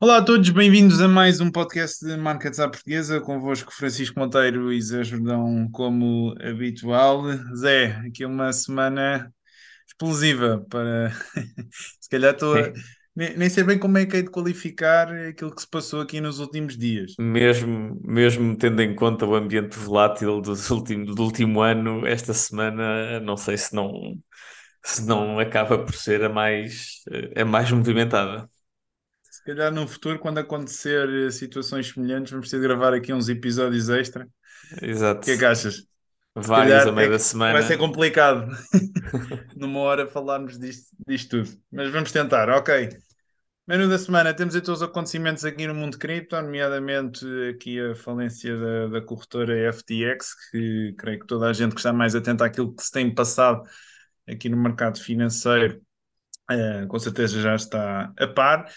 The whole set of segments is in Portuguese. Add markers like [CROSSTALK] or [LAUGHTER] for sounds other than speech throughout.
Olá a todos, bem-vindos a mais um podcast de Markets à Portuguesa, convosco Francisco Monteiro e Zé Jordão, como habitual. Zé, aqui uma semana explosiva para. [LAUGHS] Se calhar estou a nem, nem sei bem como é que é de qualificar aquilo que se passou aqui nos últimos dias. Mesmo, mesmo tendo em conta o ambiente volátil dos últimos, do último ano, esta semana não sei se não, se não acaba por ser a mais, a mais movimentada. Se calhar no futuro, quando acontecer situações semelhantes, vamos ter de gravar aqui uns episódios extra. Exato. O que é que achas? Vários a meio é da semana. Vai ser complicado [LAUGHS] numa hora falarmos disto, disto tudo. Mas vamos tentar, ok. Menu da semana, temos então os acontecimentos aqui no mundo cripto, nomeadamente aqui a falência da, da corretora FTX, que creio que toda a gente que está mais atenta àquilo que se tem passado aqui no mercado financeiro, uh, com certeza já está a par.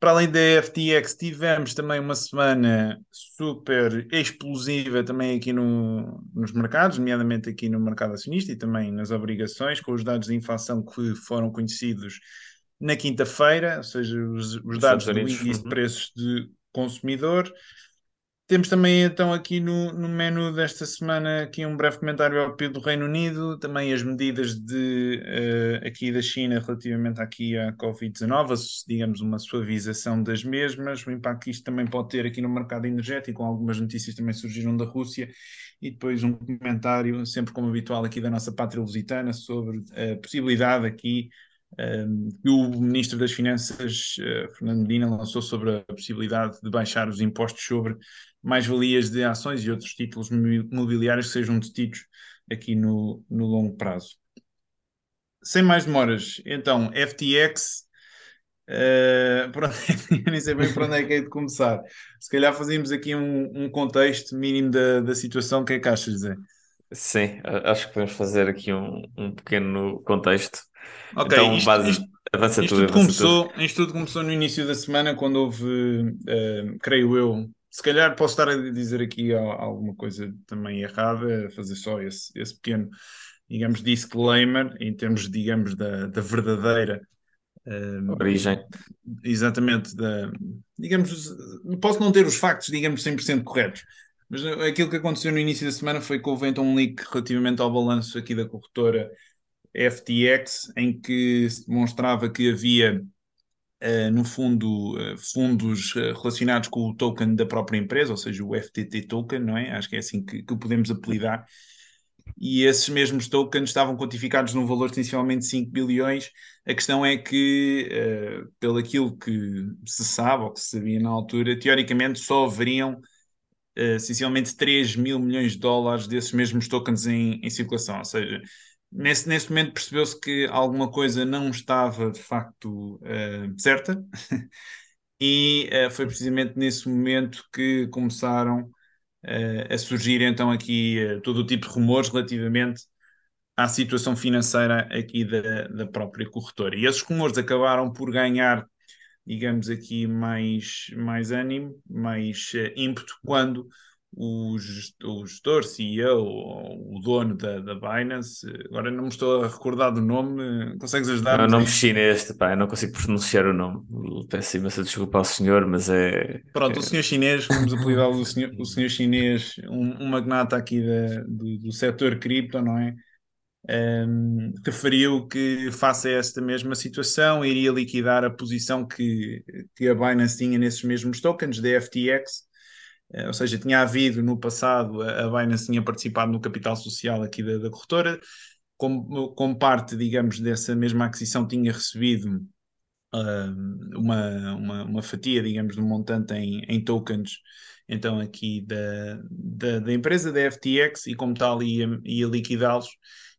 Para além da FTX, tivemos também uma semana super explosiva também aqui no, nos mercados, nomeadamente aqui no mercado acionista e também nas obrigações, com os dados de inflação que foram conhecidos na quinta-feira, ou seja, os, os dados do índice de uhum. preços de consumidor. Temos também então aqui no, no menu desta semana aqui um breve comentário ao PIB do Reino Unido, também as medidas de, uh, aqui da China relativamente aqui à Covid-19, digamos uma suavização das mesmas, o impacto que isto também pode ter aqui no mercado energético, algumas notícias também surgiram da Rússia, e depois um comentário, sempre como habitual aqui da nossa pátria lusitana, sobre a possibilidade aqui o Ministro das Finanças, uh, Fernando Medina, lançou sobre a possibilidade de baixar os impostos sobre mais-valias de ações e outros títulos mobiliários que sejam detidos aqui no, no longo prazo. Sem mais demoras, então, FTX, uh, onde, é [LAUGHS] nem sei bem por onde é que é de começar. Se calhar fazíamos aqui um, um contexto mínimo da, da situação, o que é que achas, Zé? Sim, acho que podemos fazer aqui um, um pequeno contexto. Ok, então, isto, base, isto, avança isto tudo, tudo começou, tudo. Isto tudo começou no início da semana, quando houve, uh, creio eu, se calhar posso estar a dizer aqui alguma coisa também errada, fazer só esse, esse pequeno, digamos, disclaimer, em termos, digamos, da, da verdadeira uh, origem. Exatamente, da, digamos, posso não ter os factos, digamos, 100% corretos, mas aquilo que aconteceu no início da semana foi que houve então um leak relativamente ao balanço aqui da corretora FTX, em que se demonstrava que havia, uh, no fundo, uh, fundos uh, relacionados com o token da própria empresa, ou seja, o FTT token, não é? Acho que é assim que, que o podemos apelidar. E esses mesmos tokens estavam quantificados num valor de essencialmente 5 bilhões. A questão é que, pelo aquilo que se sabe, ou que se sabia na altura, teoricamente só haveriam essencialmente 3 mil milhões de dólares desses mesmos tokens em, em circulação. Ou seja, nesse, nesse momento percebeu-se que alguma coisa não estava de facto uh, certa, [LAUGHS] e uh, foi precisamente nesse momento que começaram uh, a surgir então aqui todo o tipo de rumores relativamente à situação financeira aqui da, da própria corretora. E esses rumores acabaram por ganhar, digamos aqui, mais, mais ânimo, mais ímpeto, quando o, o gestor, CEO, o dono da, da Binance, agora não me estou a recordar do nome, consegues ajudar? É um nome chinês, pá, eu não consigo pronunciar o nome, peço imensa desculpa ao senhor, mas é... Pronto, é... o senhor chinês, vamos apelidá-lo o senhor, o senhor chinês, um, um magnata aqui da, do, do setor cripto, não é? Um, referiu que face a esta mesma situação iria liquidar a posição que, que a Binance tinha nesses mesmos tokens da FTX ou seja, tinha havido no passado, a Binance tinha participado no capital social aqui da, da corretora, como, como, parte, digamos, dessa mesma aquisição, tinha recebido uh, uma, uma, uma, fatia, digamos, de um montante em, em tokens, então aqui da, da, da, empresa, da FTX, e como tal ia, ia liquidá-los.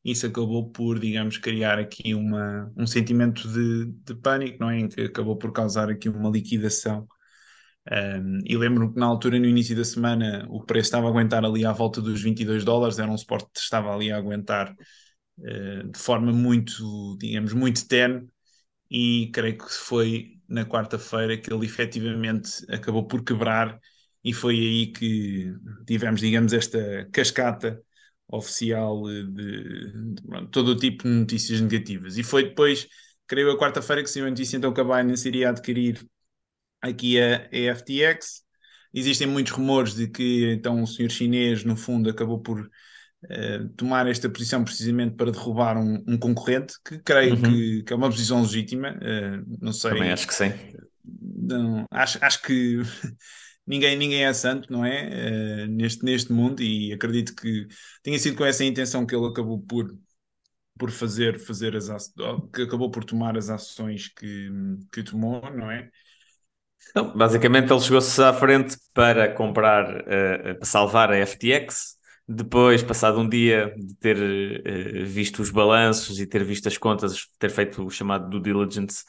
Isso acabou por, digamos, criar aqui uma, um sentimento de, de pânico, não é? Em que acabou por causar aqui uma liquidação um, e lembro-me que na altura, no início da semana, o preço estava a aguentar ali à volta dos 22 dólares, era um suporte que estava ali a aguentar uh, de forma muito, digamos, muito tenue, e creio que foi na quarta-feira que ele efetivamente acabou por quebrar, e foi aí que tivemos, digamos, esta cascata oficial de, de, de todo o tipo de notícias negativas. E foi depois, creio, a quarta-feira que saiu a notícia então que a Binance iria adquirir aqui a, a FTX. Existem muitos rumores de que então o senhor chinês, no fundo, acabou por uh, tomar esta posição precisamente para derrubar um, um concorrente, que creio uhum. que, que, é uma posição legítima. Uh, não sei. Também acho que sim. Não, acho, acho que [LAUGHS] ninguém, ninguém é santo, não é? Uh, neste, neste mundo, e acredito que tenha sido com essa intenção que ele acabou por, por fazer, fazer as que acabou por tomar as ações que, que tomou, não é? Então, basicamente ele chegou-se à frente para comprar, uh, salvar a FTX. Depois, passado um dia de ter uh, visto os balanços e ter visto as contas, ter feito o chamado due diligence,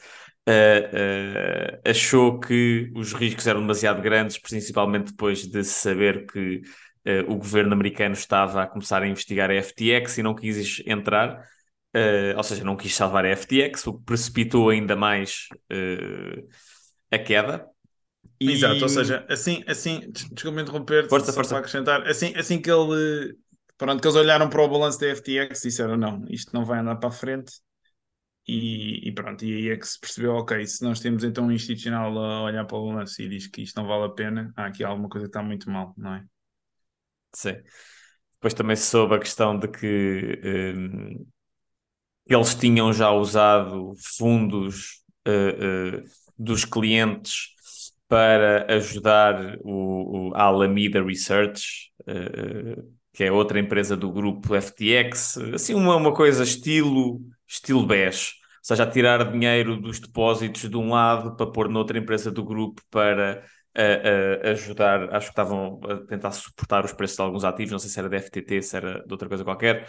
uh, achou que os riscos eram demasiado grandes, principalmente depois de saber que o governo americano estava a começar a investigar a FTX e não quis entrar. ou seja, não quis salvar a FTX, o que precipitou ainda mais a queda. E... Exato, ou seja, assim, assim desculpa interromper, força, força. para acrescentar, assim, assim que ele, pronto, que eles olharam para o balanço da FTX disseram não, isto não vai andar para a frente e, e, pronto, e aí é que se percebeu, ok, se nós temos então um institucional a olhar para o balanço e diz que isto não vale a pena, há aqui alguma coisa que está muito mal, não é? Sim. Depois também se soube a questão de que um, eles tinham já usado fundos uh, uh, dos clientes para ajudar o, o Alameda Research, uh, que é outra empresa do grupo FTX, assim uma, uma coisa estilo, estilo BES, ou seja, a tirar dinheiro dos depósitos de um lado para pôr noutra empresa do grupo para uh, ajudar, acho que estavam a tentar suportar os preços de alguns ativos, não sei se era da FTT, se era de outra coisa qualquer,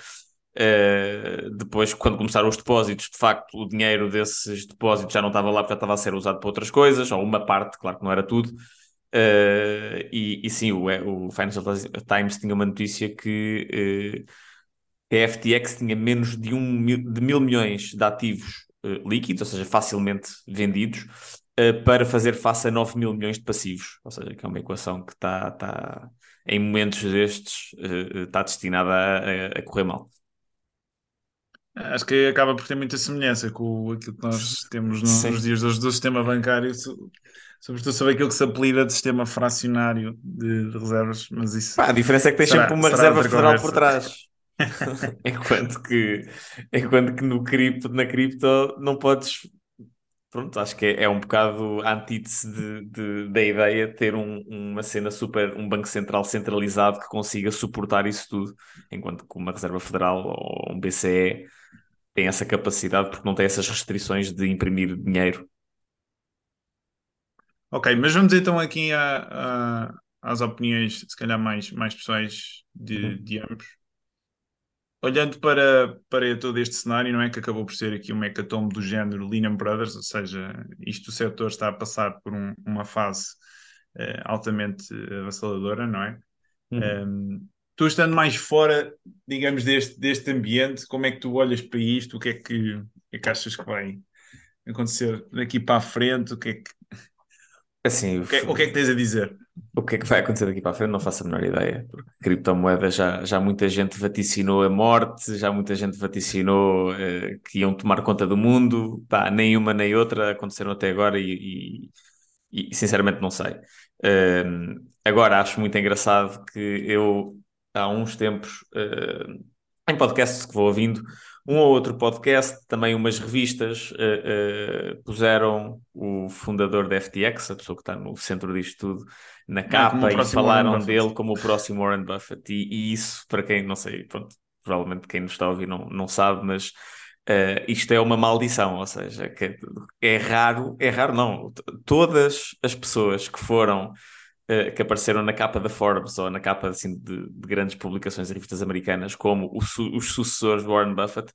Uh, depois, quando começaram os depósitos, de facto, o dinheiro desses depósitos já não estava lá porque já estava a ser usado para outras coisas, ou uma parte, claro que não era tudo. Uh, e, e, sim, o, o, Financial Times tinha uma notícia que uh, a FTX tinha menos de, um, de mil milhões de ativos líquidos, ou seja, facilmente vendidos, para fazer face a 9 mil milhões de passivos. Ou seja, que é uma equação que está, tá, em momentos destes, está destinada a, a correr mal. Acho que acaba por ter muita semelhança com aquilo que nós temos nos dias de hoje do sistema bancário, sobretudo sobre aquilo que se apelida de sistema fracionário de, reservas, mas isso... Pá, a diferença é que tem será, sempre uma reserva federal conversa. por trás. [LAUGHS] enquanto, que, enquanto que no cripto, na cripto não podes... Pronto, acho que é, é um bocado a antítese de, de, da ideia de ter um, uma cena super, um banco central centralizado que consiga suportar isso tudo, enquanto que uma reserva federal ou um BCE tem essa capacidade porque não tem essas restrições de imprimir dinheiro. Ok, mas vamos então aqui a, a, às opiniões, se calhar mais, mais pessoais de, uhum. de ambos. Olhando para, para todo este cenário, não é que acabou por ser aqui um hecatombe do género Lehman Brothers, ou seja, isto o setor está a passar por um, uma fase uh, altamente avassaladora, não é? Uhum. Um, tu estando mais fora, digamos, deste, deste ambiente, como é que tu olhas para isto? O que é que, o que, é que achas que vai acontecer daqui para a frente? O que é que, assim, o que, é, o que é que tens a dizer? O que é que vai acontecer daqui para a frente? Não faço a menor ideia. Porque criptomoedas já, já muita gente vaticinou a morte, já muita gente vaticinou eh, que iam tomar conta do mundo. Pá, nem uma nem outra aconteceram até agora e, e, e sinceramente não sei. Uh, agora acho muito engraçado que eu há uns tempos uh, em podcasts que vou ouvindo, um ou outro podcast, também umas revistas, uh, uh, puseram o fundador da FTX, a pessoa que está no centro disto tudo, na capa e falaram dele como o próximo Warren Buffett. E, e, isso, para quem não sei, pronto, provavelmente quem nos está a ouvir não, não sabe, mas uh, isto é uma maldição, ou seja, que é raro, é raro não, todas as pessoas que foram eh, que apareceram na capa da Forbes ou na capa assim, de, de grandes publicações e revistas americanas, como su os sucessores de Warren Buffett,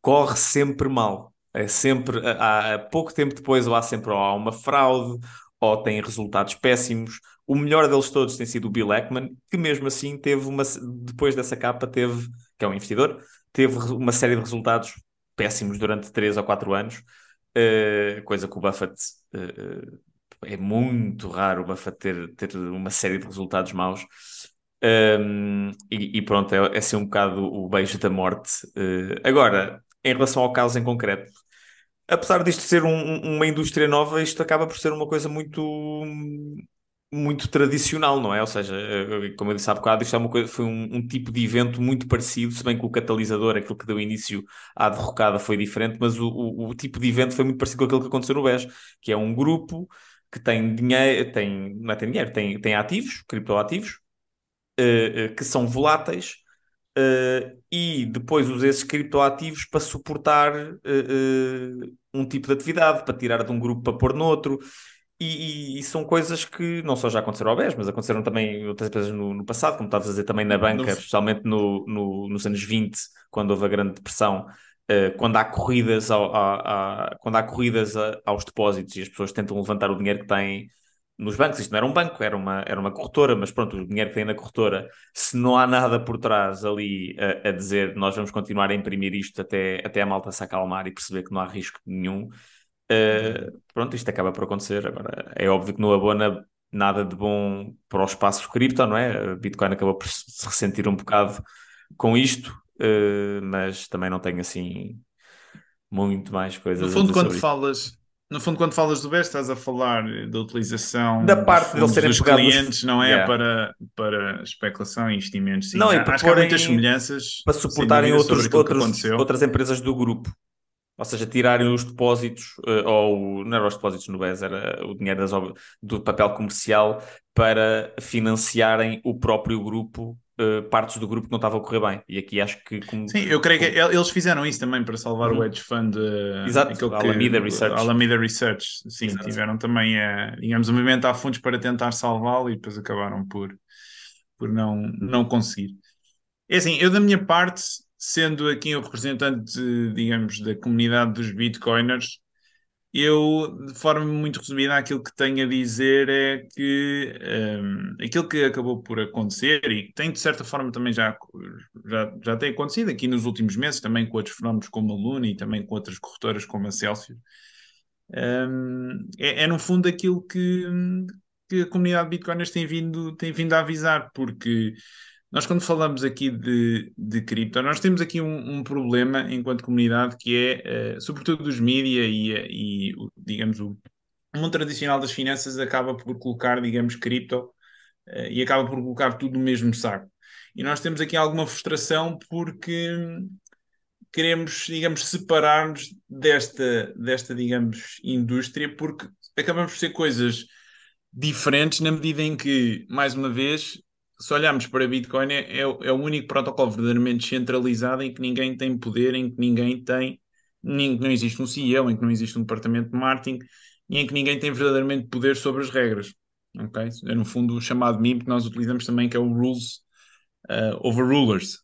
corre sempre mal. É sempre, há, há pouco tempo depois, ou há sempre ou há uma fraude, ou tem resultados péssimos. O melhor deles todos tem sido o Bill Ackman, que mesmo assim teve uma, depois dessa capa, teve, que é um investidor, teve uma série de resultados péssimos durante 3 ou 4 anos, uh, coisa que o Buffett uh, é muito raro o Buffett ter, ter uma série de resultados maus. Um, e, e, pronto, é, é assim um bocado o beijo da morte. Uh, agora, em relação ao caso em concreto, apesar disto ser um, uma indústria nova, isto acaba por ser uma coisa muito muito tradicional, não é? Ou seja, eh, como eu disse há bocado, isto é uma coisa, foi um, um, tipo de evento muito parecido, se bem que o catalisador, aquilo que deu início à derrocada, foi diferente, mas o, o, o tipo de evento foi muito parecido com aquilo que aconteceu no BES, que é um grupo que tem dinheiro, tem, não é, tem dinheiro, tem, tem ativos, criptoativos, uh, uh, que são voláteis, uh, e depois usa esses criptoativos para suportar um tipo de atividade, para tirar de um grupo para pôr noutro. E, e, e, são coisas que não só já aconteceram ao BES, mas aconteceram também em outras empresas no, no, passado, como estavas a dizer também na banca, especialmente no, no, nos anos 20, quando houve a grande depressão, uh, quando há corridas, ao, a, a, quando há corridas a, aos depósitos e as pessoas tentam levantar o dinheiro que têm nos bancos. Isto não era um banco, era uma, era uma corretora, mas pronto, o dinheiro que tem na corretora, se não há nada por trás ali a, a dizer nós vamos continuar a imprimir isto até, até a malta se acalmar e perceber que não há risco nenhum Uh, pronto, isto acaba por acontecer. Agora, é óbvio que não abona nada de bom para o espaço cripto, não é? Bitcoin acabou por se ressentir um bocado com isto, uh, mas também não tenho assim muito mais coisas no fundo, quando falas No fundo, quando falas do BES, estás a falar da utilização da parte dos, serem dos clientes, não é? Yeah. Para, para especulação e investimentos. Sim, não, e acho que há muitas semelhanças para suportarem outros, outros, outras empresas do grupo. Ou seja, tirarem os depósitos, uh, ou não eram os depósitos no BES, era o dinheiro das do papel comercial para financiarem o próprio grupo, uh, partes do grupo que não estavam a correr bem. E aqui acho que. Como, Sim, eu creio como... que eles fizeram isso também para salvar uhum. o hedge fund. Uh, Exato, Alameda que, Research. Alameda Research, sim, Exato. tiveram também, uh, digamos, a movimentar fundos para tentar salvá-lo e depois acabaram por, por não, não conseguir. É assim, eu da minha parte sendo aqui o representante, digamos, da comunidade dos bitcoiners, eu, de forma muito resumida, aquilo que tenho a dizer é que um, aquilo que acabou por acontecer e tem de certa forma também já, já, já tem acontecido aqui nos últimos meses, também com outros fenómenos como a Luna e também com outras corretoras como a Celsius, um, é, é, no fundo aquilo que, que a comunidade de bitcoiners tem vindo, tem vindo a avisar, porque nós, quando falamos aqui de, de cripto, nós temos aqui um, um problema enquanto comunidade que é, uh, sobretudo dos mídia e, e, digamos, o, mundo tradicional das finanças acaba por colocar, digamos, cripto uh, e acaba por colocar tudo no mesmo saco. E nós temos aqui alguma frustração porque queremos, digamos, separar-nos desta, desta, digamos, indústria porque acabamos por ser coisas diferentes na medida em que, mais uma vez, se olharmos para Bitcoin, é, é, o único protocolo verdadeiramente centralizado em que ninguém tem poder, em que ninguém tem, nem, não existe um CEO, em que não existe um departamento de marketing e em que ninguém tem verdadeiramente poder sobre as regras. Okay? É no fundo o chamado MIM que nós utilizamos também, que é o Rules uh, over Rulers.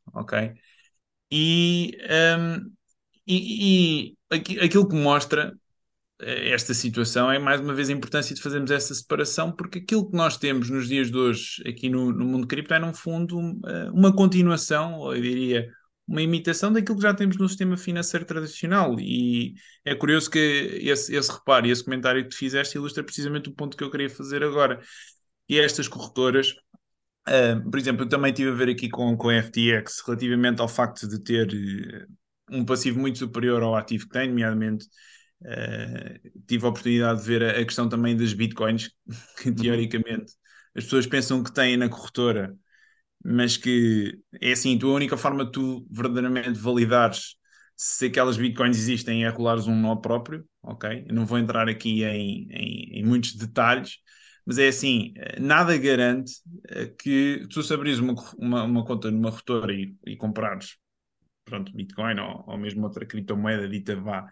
E, um, e, e aquilo que mostra esta situação é mais uma vez a importância de fazermos essa separação, porque aquilo que nós temos nos dias de hoje aqui no, no mundo cripto é, no fundo, uma continuação, eu diria, uma imitação daquilo que já temos no sistema financeiro tradicional. E é curioso que esse, esse reparo e esse comentário que tu fizeste ilustra precisamente o ponto que eu queria fazer agora. E estas corretoras. Uh, por exemplo, eu também estive a ver aqui com, com a FTX relativamente ao facto de ter uh, um passivo muito superior ao ativo que tem, nomeadamente Uh, tive a oportunidade de ver a, a, questão também das bitcoins, [LAUGHS] que uhum. teoricamente as pessoas pensam que têm na corretora, mas que é assim: tu, a única forma de tu verdadeiramente validares se aquelas bitcoins existem é rolares um nó próprio, ok? Eu não vou entrar aqui em, em, em muitos detalhes, mas é assim: nada garante eh, que tu se abris uma, uma, uma conta numa corretora e, e comprares pronto, Bitcoin ou, ou mesmo outra criptomoeda dita vá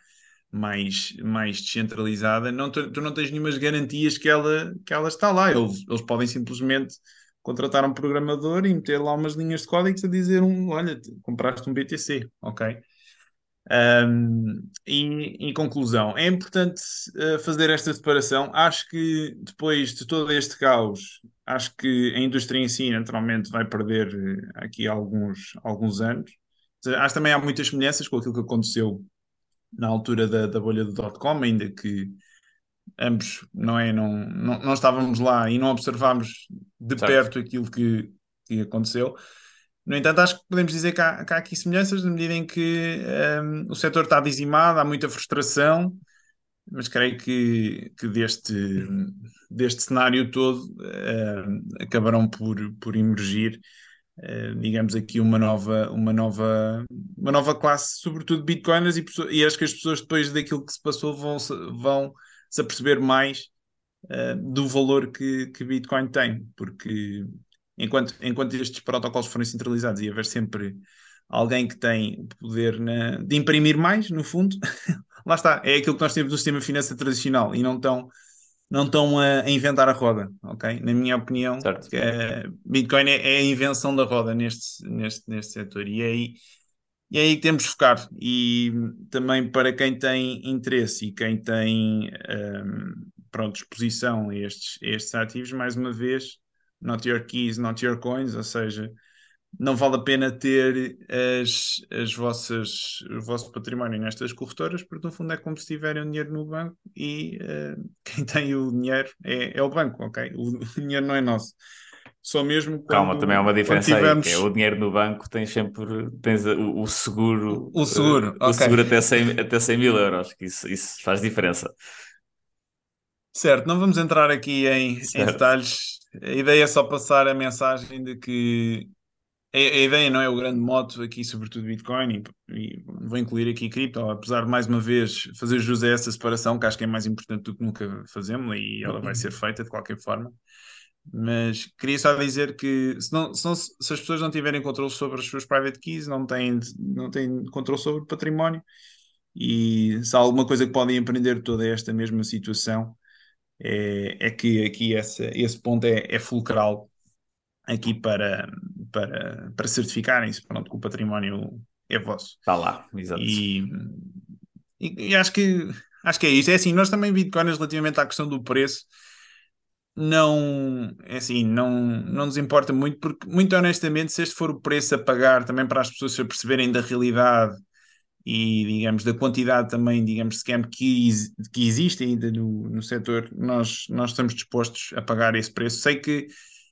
mais, mais descentralizada, não, tu, tu, não tens nenhumas garantias que ela, que ela está lá. Eles, eles podem simplesmente contratar um programador e meter lá umas linhas de códigos a dizer um, olha, compraste um BTC, ok? Um, e, em conclusão, é importante uh, fazer esta separação. Acho que depois de todo este caos, acho que a indústria em si naturalmente vai perder uh, aqui alguns, alguns anos acho que também há muitas semelhanças com aquilo que aconteceu na altura da, da bolha do dot-com, ainda que ambos não, é, não, não, não estávamos lá e não observámos de Certo. perto aquilo que, que aconteceu. No entanto, acho que podemos dizer que há, que há aqui semelhanças na medida em que um, o setor está dizimado, há muita frustração, mas creio que, que deste, deste cenário todo um, acabarão por, por emergir, digamos aqui, uma nova, uma, nova, uma nova classe, sobretudo de bitcoiners, e, e acho que as pessoas depois daquilo que se passou vão, vão se aperceber mais uh, do valor que, que Bitcoin tem, porque enquanto, enquanto estes protocolos forem centralizados e haver sempre alguém que tem poder na, de imprimir mais, no fundo, [LAUGHS] lá está, é aquilo que nós temos no sistema financeiro tradicional e não estão não estão a, inventar a roda, ok? Na minha opinião, é, Bitcoin é, é, a invenção da roda neste, neste, neste setor e é aí, e é aí que temos de focar. E também para quem tem interesse e quem tem um, pronto, exposição a estes, a estes ativos, mais uma vez, not your keys, not your coins, ou seja, não vale a pena ter as, as vossas, o vosso património nestas corretoras, porque no fundo é como se tiverem o dinheiro no banco e uh, [LAUGHS] quem tem o dinheiro é, é o banco, ok? O, o, dinheiro não é nosso. Só mesmo quando, Calma, também há uma diferença tivermos... aí, é o dinheiro no banco tens sempre tens o, o seguro o, seguro, uh, o seguro até 100, até 100 mil euros, que isso, isso faz diferença. Certo, não vamos entrar aqui em, em detalhes. A ideia é só passar a mensagem de que a, a, ideia não é o grande moto aqui, sobretudo Bitcoin, e, e, vou incluir aqui cripto, apesar de mais uma vez fazer jus a essa separação, que acho que é mais importante do que nunca fazemos, e ela vai ser feita de qualquer forma. Mas queria só dizer que se, não, se, não, se as pessoas não tiverem controle sobre as suas private keys, não têm, não têm controle sobre o património, e se há alguma coisa que podem aprender toda esta mesma situação, é, é que aqui essa, esse ponto é, é fulcral aqui para, para, para certificarem-se pronto, que o património é vosso. Está lá, exato. E, e, e, acho, que, acho que é isso. É assim, nós também bitcoins relativamente à questão do preço não, é assim, não, não nos importa muito, porque muito honestamente, se este for o preço a pagar também para as pessoas se perceberem da realidade e, digamos, da quantidade também, digamos, de scam que, que existe ainda no, no setor, nós, nós estamos dispostos a pagar esse preço. Sei que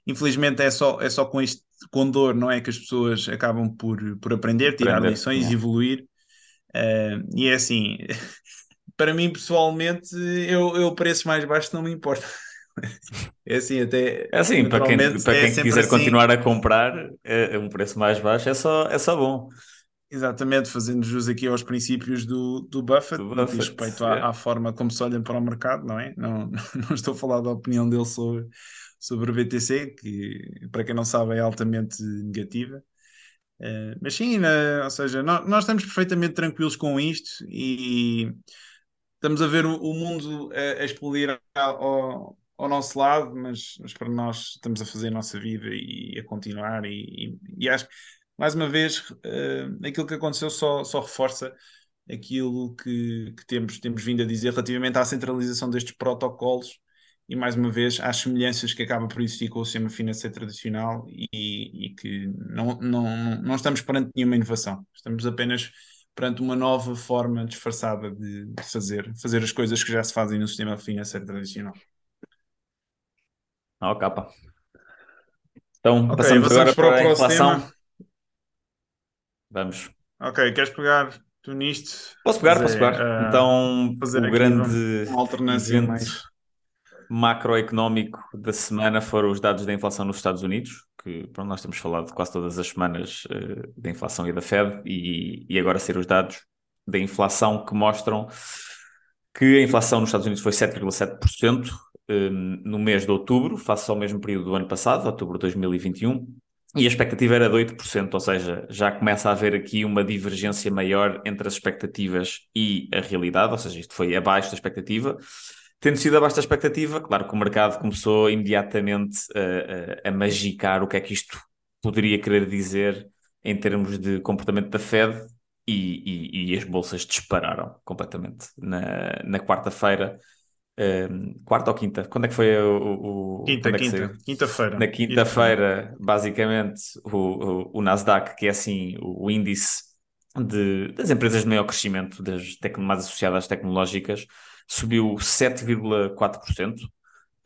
infelizmente é só, é só com este com dor, não é? Que as pessoas acabam por, por aprender, tirar aprender, lições, é. evoluir. Uh, e é assim, [LAUGHS] para mim pessoalmente, eu, eu preços mais baixos não me importa. [LAUGHS] É assim, até. É assim, para quem, para quem é quiser assim. continuar a comprar, é, um preço mais baixo é só, é só bom. Exatamente, fazendo jus aqui aos princípios do, do Buffett, do Buffett respeito à, é. à, forma como se olha para o mercado, não é? Não, [LAUGHS] não estou a falar da opinião dele sobre, sobre o BTC, que para quem não sabe é altamente negativa. Uh, mas sim, ou seja, nós, nós, estamos perfeitamente tranquilos com isto e estamos a ver o, o mundo a, a explodir ao, ao, nosso lado, mas, mas, para nós estamos a fazer a nossa vida e a continuar. E, e, e acho que, mais uma vez, uh, aquilo que aconteceu só, só reforça aquilo que, que temos, temos vindo a dizer relativamente à centralização destes protocolos e mais uma vez às semelhanças que acaba por existir com o sistema financeiro tradicional e, e que não, não, não estamos perante nenhuma inovação, estamos apenas perante uma nova forma disfarçada de, fazer, fazer as coisas que já se fazem no sistema financeiro tradicional. Ó, oh, capa. Então, okay, passamos agora para, para a inflação. Tema. Vamos. Ok, queres pegar tu nisto? Posso pegar, fazer, posso pegar. Uh, então, o grande uma alternância evento... mais macroeconómico da semana foram os dados da inflação nos Estados Unidos, que pronto, nós temos falado quase todas as semanas uh, da inflação e da Fed, e, e agora ser os dados da inflação que mostram que a inflação nos Estados Unidos foi 7,7% um, eh, no mês de outubro, face ao mesmo período do ano passado, outubro de 2021, e a expectativa era de 8%, ou seja, já começa a haver aqui uma divergência maior entre as expectativas e a realidade, ou seja, isto foi abaixo da expectativa. Tendo sido abaixo da expectativa, claro que o mercado começou imediatamente a, a, a magicar o que é que isto poderia querer dizer em termos de comportamento da Fed e, e, e as bolsas dispararam completamente. Na, na quarta-feira, um, quarta ou quinta? Quando é que foi o. o quinta, é quinta. Quinta-feira. Na quinta-feira, basicamente, o, o, o, Nasdaq, que é assim o, o índice de, das empresas de maior crescimento, das mais associadas às tecnológicas, subiu 7,4%,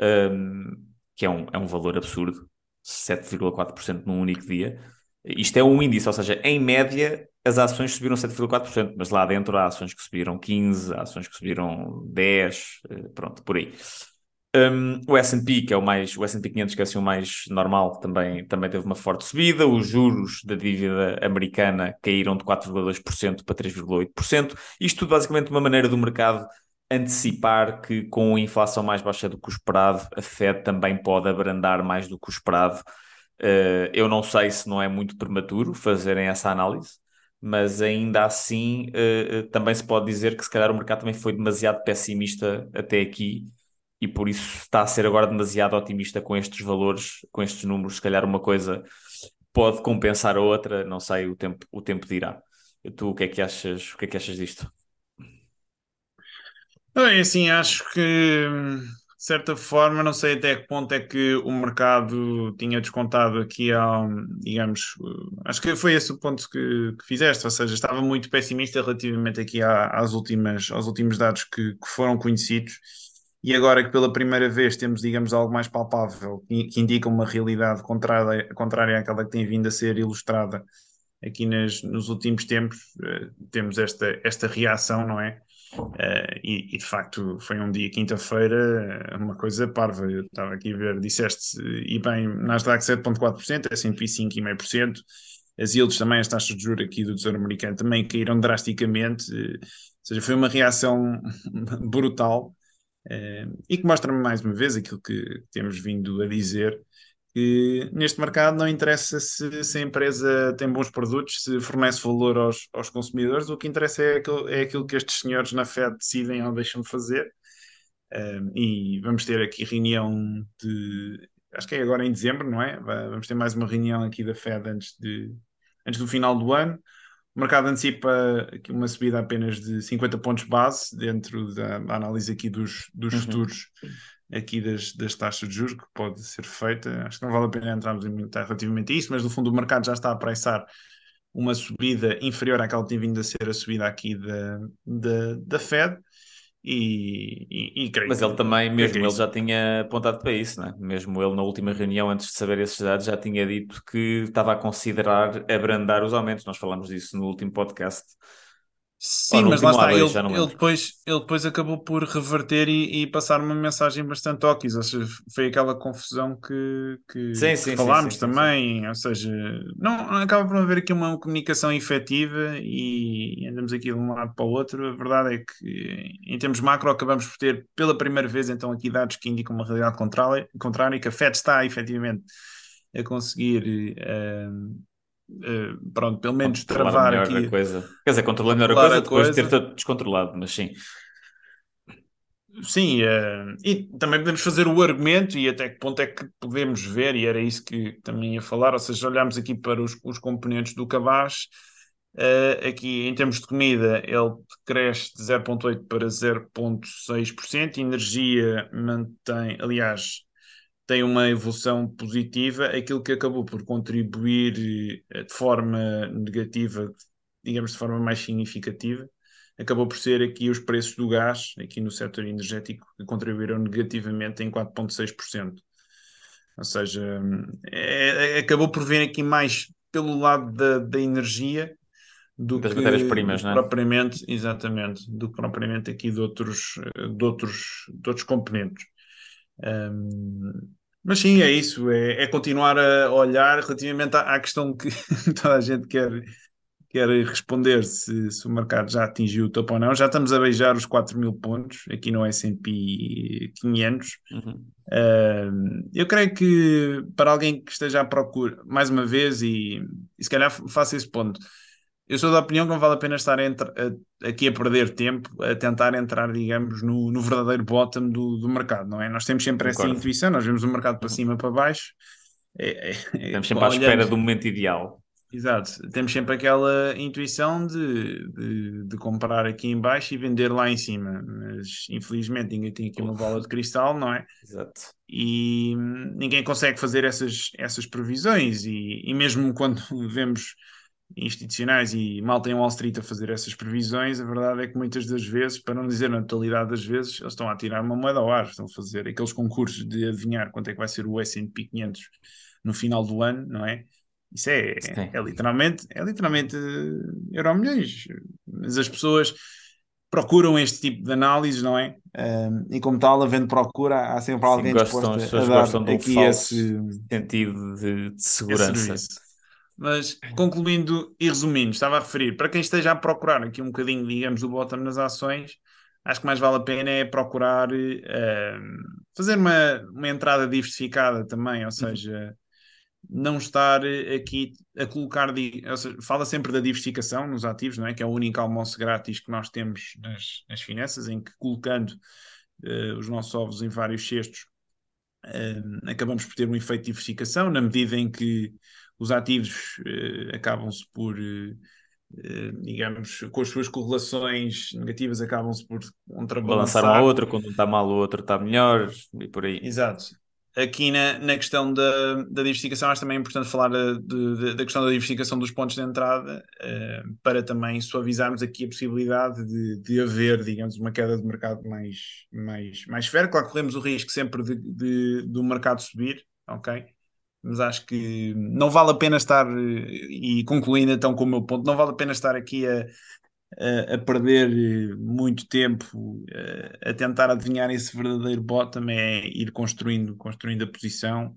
um, que é um, é um valor absurdo, 7,4% num único dia. Isto é um índice, ou seja, em média as ações subiram 7,4%, mas lá dentro há ações que subiram 15%, há ações que subiram 10%, eh, pronto, por aí. Um, o S&P, que é o mais, o S&P 500 que é assim o mais normal, também, também teve uma forte subida. Os juros da dívida americana caíram de 4,2% para 3,8%. Isto tudo basicamente uma maneira do mercado antecipar que com a inflação mais baixa do que o esperado, a Fed também pode abrandar mais do que o esperado. Uh, eu não sei se não é muito prematuro fazerem essa análise, mas ainda assim uh, também se pode dizer que se calhar o mercado também foi demasiado pessimista até aqui e por isso está a ser agora demasiado otimista com estes valores, com estes números. Se calhar uma coisa pode compensar a outra, não sei, o tempo, o tempo dirá. Tu o que é que achas, o que é que achas disto? É assim, acho que de certa forma, não sei até que ponto é que o mercado tinha descontado aqui ao, digamos, acho que foi esse o ponto que, que fizeste, ou seja, estava muito pessimista relativamente aqui às últimas, aos últimos dados que, que foram conhecidos e agora que pela primeira vez temos, digamos, algo mais palpável, que, indica uma realidade contrária, contrária àquela que tem vindo a ser ilustrada aqui nas, nos últimos tempos, uh, temos esta, esta reação, não é? Uh, e, e, de facto foi um dia, quinta-feira, uma coisa parva. Eu estava aqui a ver, disseste, e bem, Nasdaq 7,4%, S&P 5,5%, as yields também, as taxas de juros aqui do Tesouro Americano também caíram drasticamente, uh, ou seja, foi uma reação [LAUGHS] brutal. E que mostra mais uma vez aquilo que temos vindo a dizer, que neste mercado não interessa se, se a empresa tem bons produtos, se fornece valor aos, aos consumidores, o que interessa é aquilo, é aquilo que estes senhores na Fed decidem ou deixam de fazer. e vamos ter aqui reunião de. Acho que é agora em dezembro, não é? Vamos ter mais uma reunião aqui da Fed antes, de, antes do final do ano. O mercado antecipa aqui uma subida apenas de 50 pontos base dentro da, análise aqui dos, dos uhum. futuros aqui das, das taxas de juros que pode ser feita. Acho que não vale a pena entrarmos em muito relativamente a isso, mas no fundo o mercado já está a pressar uma subida inferior àquela que tem vindo a ser a subida aqui da, da, da Fed. E, e, e Mas ele também, mesmo é ele já tinha apontado para isso, né? mesmo ele na última reunião, antes de saber esses dados, já tinha dito que estava a considerar abrandar os aumentos. Nós falamos disso no último podcast. Sim, mas lá está, ele, ele, depois, ele depois acabou por reverter e, e, passar uma mensagem bastante óquis, ou seja, foi aquela confusão que, que, sim, sim, que falámos sim, também, ou seja, não, acaba por haver aqui uma comunicação efetiva e andamos aqui de um lado para o outro, a verdade é que em termos macro acabamos por ter pela primeira vez então aqui dados que indicam uma realidade contrária, contrária que a FED está efetivamente a conseguir uh, uh, pronto, pelo menos travar aqui. A coisa. Quer dizer, controlar melhor a coisa a depois coisa. de ter descontrolado, mas sim. Sim, uh, e também podemos fazer o argumento e até que ponto é que podemos ver, e era isso que também ia falar, ou seja, olhamos aqui para os, os componentes do cabaz, uh, aqui em termos de comida ele cresce de 0,8% para 0,6%, energia mantém, aliás, tem uma evolução positiva, aquilo que acabou por contribuir eh, de forma negativa, digamos de forma mais significativa, acabou por ser aqui os preços do gás, aqui no setor energético, que contribuíram negativamente em 4,6%. Ou seja, é, é, acabou por vir aqui mais pelo lado da, da energia do das que matérias-primas, não é? propriamente, exatamente, do que propriamente aqui de outros, de outros, de outros componentes. Um, mas sim, é isso, é, é continuar a olhar relativamente à, à questão que [LAUGHS] toda a gente quer, quer responder se, se o mercado já atingiu o topo ou não. Já estamos a beijar os 4 mil pontos aqui no S&P 500. Uhum. Uh, eu creio que para alguém que esteja à procura, mais uma vez, e, e se calhar faça esse ponto, eu sou da opinião que não vale a pena estar a a, aqui a perder tempo a tentar entrar, digamos, no, no verdadeiro bottom do, do mercado, não é? Nós temos sempre Concordo. essa intuição, nós vemos o mercado para uhum. cima, para baixo. É, é, Estamos sempre à espera do momento ideal. Exato, temos sempre aquela intuição de, de, de, comprar aqui em baixo e vender lá em cima, mas infelizmente ninguém tem aqui uma bola de cristal, não é? Exato. E ninguém consegue fazer essas, essas previsões, e, e mesmo quando [LAUGHS] vemos institucionais e mal tem Wall Street a fazer essas previsões, a verdade é que muitas das vezes, para não dizer na totalidade das vezes, eles estão a tirar uma moeda ao ar, estão a fazer aqueles concursos de adivinhar quanto é que vai ser o S&P 500 no final do ano, não é? Isso é, é literalmente, é literalmente eh, euro milhões. Mas as pessoas procuram este tipo de análise, não é? Um, e como tal, havendo procura, há sempre alguém Sim, gostam, disposto a dar aqui esse sentido de, de segurança. Mas concluindo e resumindo, estava a referir, para quem esteja a procurar aqui um bocadinho, digamos, do bottom nas ações, acho que mais vale a pena é procurar uh, fazer uma, uma entrada diversificada também, ou uhum. seja, não estar aqui a colocar, seja, fala sempre da diversificação nos ativos, não é? Que é o único almoço grátis que nós temos nas, nas finanças, em que colocando uh, os nossos ovos em vários cestos, uh, acabamos por ter um efeito de diversificação, na medida em que os ativos uh, acabam-se por digamos, com as suas correlações negativas acabam-se por contrabalançar. Balançar um outro, quando um está mal o outro está melhor e por aí. Exato aqui na, na questão da, da diversificação, acho também importante falar de, de, da questão da diversificação dos pontos de entrada, uh, para também suavizarmos aqui a possibilidade de, de haver, digamos, uma queda de mercado mais, mais, mais fera. Claro, corremos o risco sempre de, de, do mercado subir, ok? Mas acho que não vale a pena estar, e concluindo então com o meu ponto, não vale a pena estar aqui a, a, a perder eh, muito tempo a, a tentar adivinhar esse verdadeiro bottom é ir construindo, construindo a posição.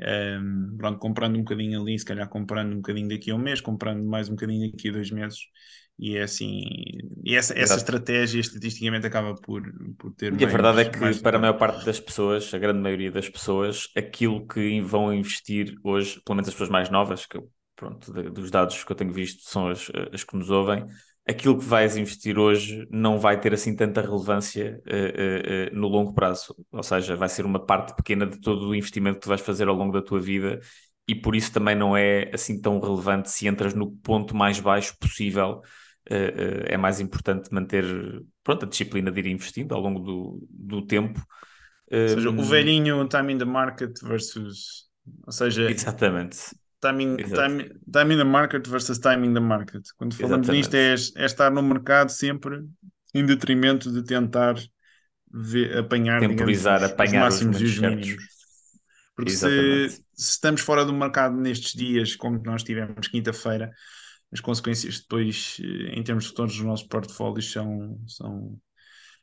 Um, ehm, pronto, comprando um bocadinho ali, se calhar comprando um bocadinho daqui a um mês, comprando mais um bocadinho daqui a dois meses, e é assim, e essa, essa estratégia estatisticamente acaba por, por ter. E mais, a verdade é que, para a maior parte das pessoas, a grande maioria das pessoas, aquilo que vão investir hoje, pelo menos as pessoas mais novas, que pronto, dos dados que eu tenho visto são as, as que nos ouvem, aquilo que vais investir hoje não vai ter assim tanta relevância uh, uh, uh, no longo prazo. Ou seja, vai ser uma parte pequena de todo o investimento que tu vais fazer ao longo da tua vida e por isso também não é assim tão relevante se entras no ponto mais baixo possível. É mais importante manter pronto, a disciplina de ir investindo ao longo do, do tempo. Ou seja, o velhinho time in the market versus. Ou seja, exatamente Timing, time, time in the market versus timing the market. Quando falamos nisto é, é, estar no mercado sempre em detrimento de tentar ver, apanhar Temporizar, digamos, apanhar os máximos e os mínimos. Porque se, se, estamos fora do mercado nestes dias, como nós tivemos quinta-feira, as consequências depois, eh, em termos de retornos dos nossos portfólios, são, são,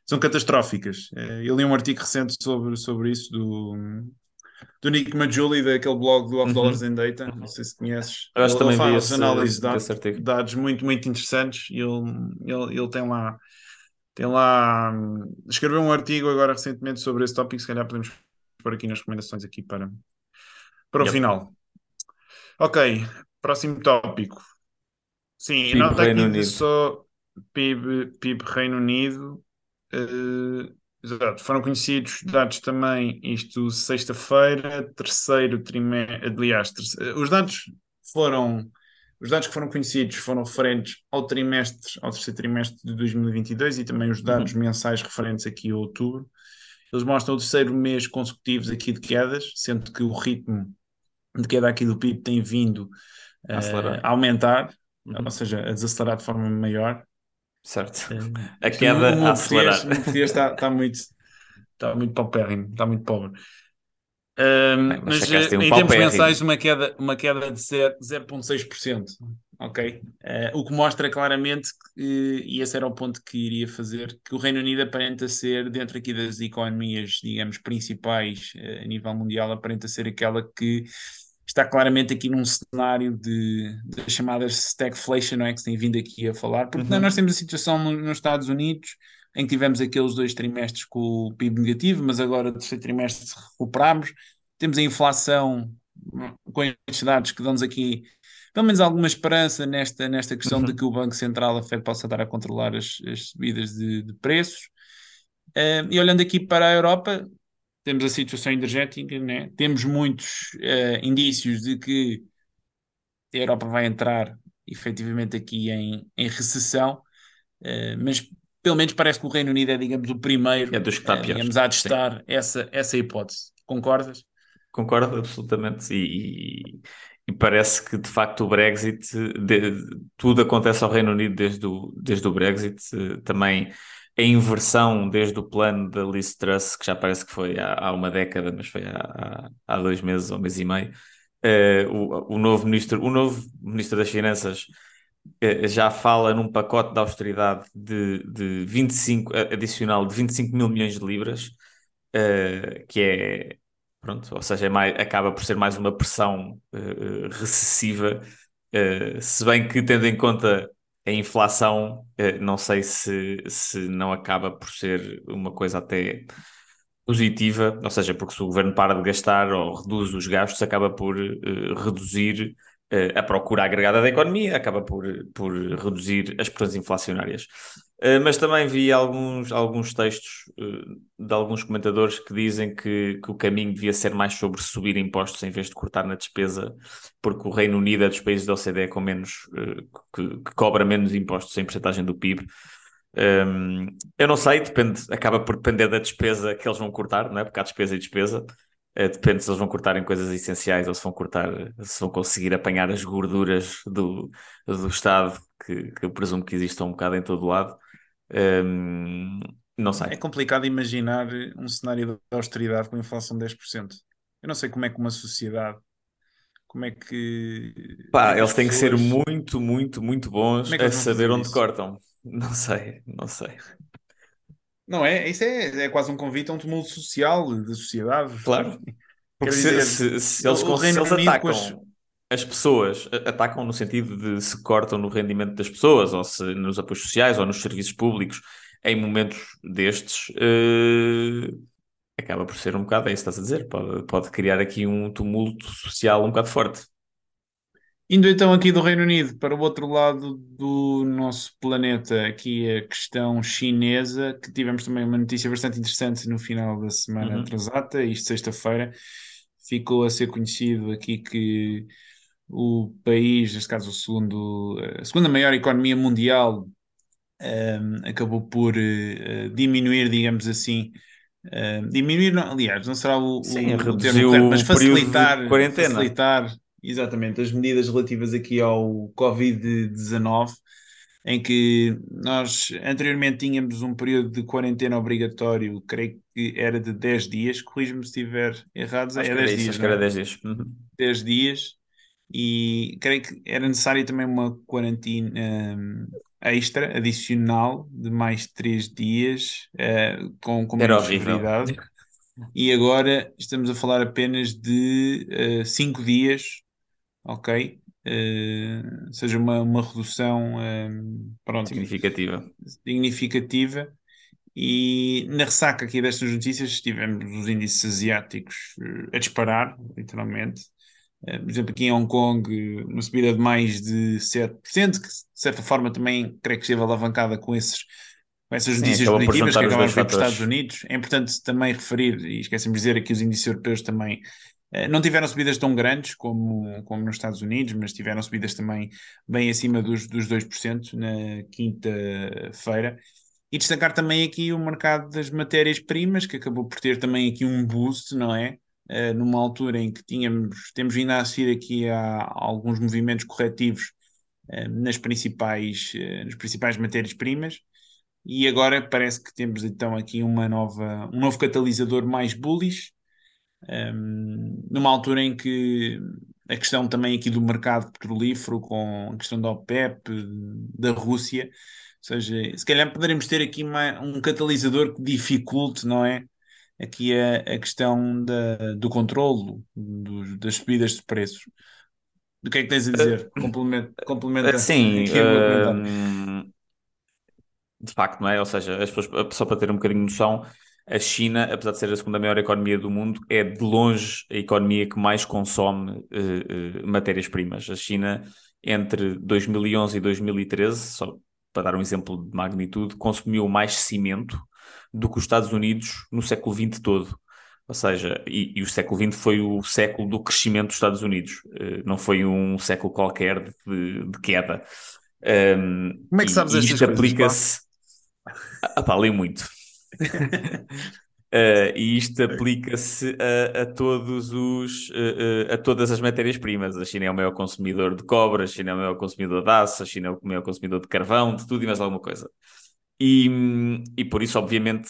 são catastróficas. Eh, eu li um artigo recente sobre, sobre isso do, do Nick Majuli, daquele blog do Off uhum. Dollars and Data, não sei se conheces. Eu acho ele, também ele faz análises de dados, dados, muito, muito interessantes e ele, ele, ele tem lá tem lá escreveu um artigo agora recentemente sobre esse tópico, se calhar podemos pôr aqui nas recomendações aqui para, para o yep. final. Ok, próximo tópico. Sim, PIB nota aqui só PIB, PIB Reino Unido. Uh, Exato, foram conhecidos dados também, isto sexta-feira, terceiro trimestre, aliás, terceiro, os dados foram, os dados que foram conhecidos foram referentes ao trimestre, ao terceiro trimestre de 2022 e também os uhum. dados uhum. mensais referentes aqui a outubro. Eles mostram o terceiro mês consecutivos aqui de quedas, sendo que o ritmo de queda aqui do PIB tem vindo uh, a aumentar, uhum. ou seja, a desacelerar de forma maior. Certo. É, a queda o, a acelerar. O português está, está muito, está muito paupérrimo, está muito pobre. Um, Bem, mas, mas um em termos mensais, uma queda, uma queda de 0,6%. Ok? Uh, o que mostra claramente, que, e esse era o ponto que iria fazer, que o Reino Unido aparenta ser, dentro aqui das economias, digamos, principais uh, a nível mundial, aparenta ser aquela que está claramente aqui num cenário de, de chamadas stagflation, não é? Que se tem vindo aqui a falar, porque uhum. nós temos a situação no, nos Estados Unidos em que tivemos aqueles dois trimestres com o PIB negativo, mas agora no terceiro trimestre recuperamos. Temos a inflação com estes dados que dão-nos aqui pelo menos alguma esperança nesta, nesta questão uhum. de que o Banco Central, a Fed, possa estar a controlar as, as subidas de, de preços. Uh, e olhando aqui para a Europa, temos a situação energética, né? temos muitos uh, indícios de que a Europa vai entrar efetivamente aqui em, em recessão, uh, mas pelo menos parece que o Reino Unido é, digamos, o primeiro é dos que está uh, digamos, a testar essa, essa hipótese. Concordas? Concordo absolutamente e, e parece que de facto o Brexit, de, tudo acontece ao Reino Unido desde o, desde o Brexit, também a inversão desde o plano da Liz Truss, que já parece que foi há, há uma década, mas foi há, há, dois meses ou um mês e meio, uh, o, o, novo ministro, o novo ministro das Finanças uh, já fala num pacote de austeridade de, de 25, adicional de 25 mil milhões de libras, uh, que é Pronto, ou seja, é mais, acaba por ser mais uma pressão recessiva, se bem que, tendo em conta a inflação, uh, não sei se, se não acaba por ser uma coisa até positiva, ou seja, porque se o governo para de gastar ou reduz os gastos, acaba por reduzir a procura agregada da economia, acaba por, por reduzir as pressões inflacionárias. Eh, mas também vi alguns, alguns textos uh, de alguns comentadores que dizem que, que, o caminho devia ser mais sobre subir impostos em vez de cortar na despesa, porque o Reino Unido é dos países da OCDE com menos, uh, que, que, cobra menos impostos em porcentagem do PIB. Um, ehm, eu não sei, depende, acaba por depender da despesa que eles vão cortar, não é? porque há despesa e despesa. depende se eles vão cortar em coisas essenciais ou se vão cortar, se vão conseguir apanhar as gorduras do, do Estado, que, que eu presumo que existam um bocado em todo lado. Um, não sei. É complicado imaginar um cenário de austeridade com inflação de 10%. Eu não sei como é que uma sociedade, como é que. Pá, é que eles têm pessoas... que ser muito, muito, muito bons é a saber onde isso? cortam. Não sei, não sei. Não é? Isso é, é quase um convite a um tumulto social da sociedade. Claro. [LAUGHS] Porque se, dizer, se, se, eles, se eles atacam as... as pessoas, atacam no sentido de se cortam no rendimento das pessoas, ou se nos apoios sociais, ou nos serviços públicos, em momentos destes, uh, acaba por ser um bocado, é isso que estás a dizer, pode, pode criar aqui um tumulto social um bocado forte. Indo então aqui do Reino Unido para o outro lado do nosso planeta, aqui a questão chinesa, que tivemos também uma notícia bastante interessante no final da semana uhum. transata, isto sexta-feira, ficou a ser conhecido aqui que o país, neste caso o segundo, a segunda maior economia mundial, um, acabou por uh, diminuir, digamos assim, uh, diminuir, não, aliás, não será o, Sim, o, o termo correto, mas facilitar, facilitar exatamente as medidas relativas aqui ao Covid-19, em que nós anteriormente tínhamos um período de quarentena obrigatório, creio que era de 10 dias, corrijo-me se estiver errado, é 10 dias. Acho que era 10 dias. Uhum. 10 dias, e creio que era necessária também uma quarentena um, extra, adicional, de mais 3 dias, uh, com, com era horrível. E agora estamos a falar apenas de 5 uh, dias, ok? Uh, seja uma, uma redução um, pronto, significativa. significativa. E na ressaca aqui destas notícias tivemos os índices asiáticos a disparar, literalmente. Eh, por exemplo, aqui em Hong Kong, uma subida de mais de 7%, que de certa forma também creio que esteve alavancada com, esses, com essas notícias positivas que acabaram para os Estados Unidos. É importante também referir, e esquecemos de dizer aqui os índices europeus também eh, não tiveram subidas tão grandes como, como nos Estados Unidos, mas tiveram subidas também bem acima dos, dos 2% na quinta-feira. E destacar também aqui o mercado das matérias-primas, que acabou por ter também aqui um boost, não é? Uh, numa altura em que tínhamos, temos vindo a assistir aqui a, alguns movimentos corretivos uh, nas, principais, uh, nas principais matérias-primas, e agora parece que temos então aqui uma nova, um novo catalisador mais bullish, ehm, numa altura em que a questão também aqui do mercado petrolífero, com a questão da OPEP, da Rússia, ou seja, se calhar poderemos ter aqui uma, um catalisador que dificulte, não é? Aqui a, a questão da, do controlo das subidas de preços. Do que é que tens a dizer? Complementa, complementa Sim, uh, de facto, não é? Ou seja, as pessoas, só para ter um bocadinho de noção, a China, apesar de ser a segunda maior economia do mundo, é de longe a economia que mais consome uh, uh, matérias-primas. A China, entre 2011 e 2013, só para dar um exemplo de magnitude, consumiu mais cimento do que os Estados Unidos no século XX todo. Ou seja, e, e, o século XX foi o século do crescimento dos Estados Unidos, uh, não foi um século qualquer de, de queda. Um, Como é que sabes e, isto aplica-se. [LAUGHS] Ah, pá, li muito. Uh, [LAUGHS] e isto aplica-se a, a, todos os uh, uh, a todas as matérias-primas. A China é o maior consumidor de cobre, a China é o maior consumidor de aço, a China é o maior consumidor de carvão, de tudo e mais alguma coisa. E, e por isso, obviamente,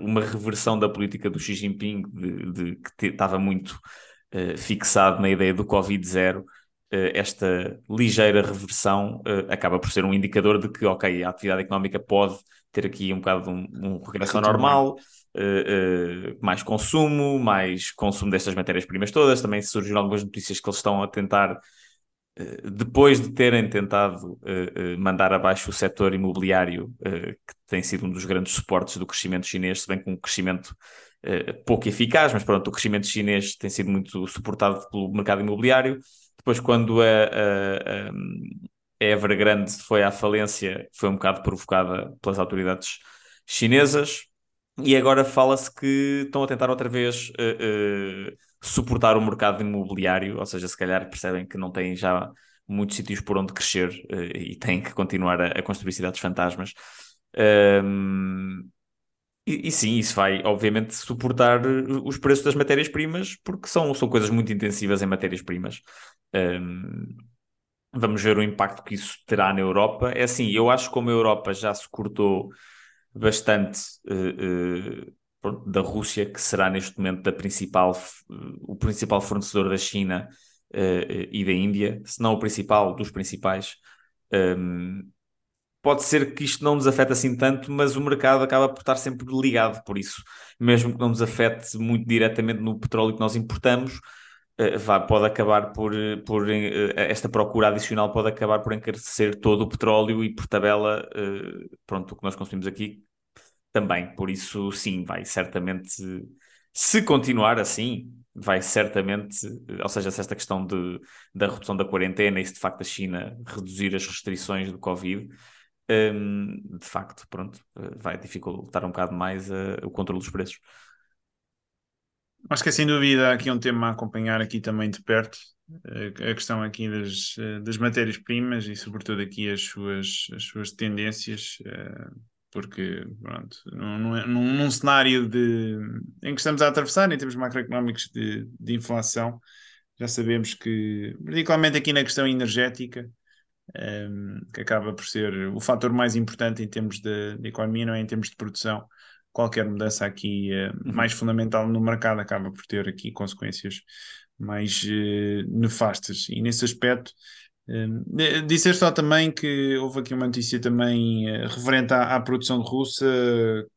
uma reversão da política do Xi Jinping, de, de que estava muito fixado na ideia do Covid-0, esta ligeira reversão acaba por ser um indicador de que, ok, a atividade económica pode ter aqui um bocado um, um regresso normal uh, uh, mais consumo, mais consumo destas matérias-primas todas. Também surgiram algumas notícias que eles estão a tentar, uh, depois de terem tentado mandar abaixo o setor imobiliário, que tem sido um dos grandes suportes do crescimento chinês, se bem com um crescimento pouco eficaz, mas pronto, o crescimento chinês tem sido muito suportado pelo mercado imobiliário. Depois, quando a, a, a Evergrande foi à falência, foi um bocado provocada pelas autoridades chinesas. E agora fala-se que estão a tentar outra vez uh, uh, suportar o mercado imobiliário, ou seja, se calhar percebem que não têm já muitos sítios por onde crescer uh, e têm que continuar a, a construir cidades fantasmas. Um, e, e, sim, isso vai, obviamente, suportar os preços das matérias-primas, porque são, são coisas muito intensivas em matérias-primas. Um, vamos ver o impacto que isso terá na Europa. É assim, eu acho que como a Europa já se cortou bastante uh, uh, da Rússia, que será neste momento principal, o principal fornecedor da China uh, e da Índia, se não o principal, dos principais. Um, ehm, pode ser que isto não nos afete assim tanto, mas o mercado acaba por estar sempre ligado, por isso, mesmo que não nos afete muito diretamente no petróleo que nós importamos, Uh, pode acabar por, por esta procura adicional pode acabar por encarecer todo o petróleo e por tabela, pronto, o que nós consumimos aqui também. Por isso, sim, vai certamente, se continuar assim, vai certamente, ou seja, se esta questão de, da redução da quarentena e se de facto a China reduzir as restrições do Covid, um, de facto, pronto, vai dificultar um bocado mais uh, o controle dos preços. Acho que é sem dúvida aqui um tema a acompanhar aqui também de perto, eh, a questão aqui das, eh, das matérias-primas e sobretudo aqui as suas, as suas tendências, porque pronto, num, num, num, cenário de, em que estamos a atravessar em termos macroeconómicos de, de inflação, já sabemos que, particularmente aqui na questão energética, um, ehm, que acaba por ser o fator mais importante em termos de, de, economia, não é em termos de produção, qualquer mudança aqui uh, mais fundamental no mercado acaba por ter aqui consequências mais uh, nefastas. E nesse aspecto, Dizer só também que houve aqui uma notícia também uh, referente à, à, produção russa,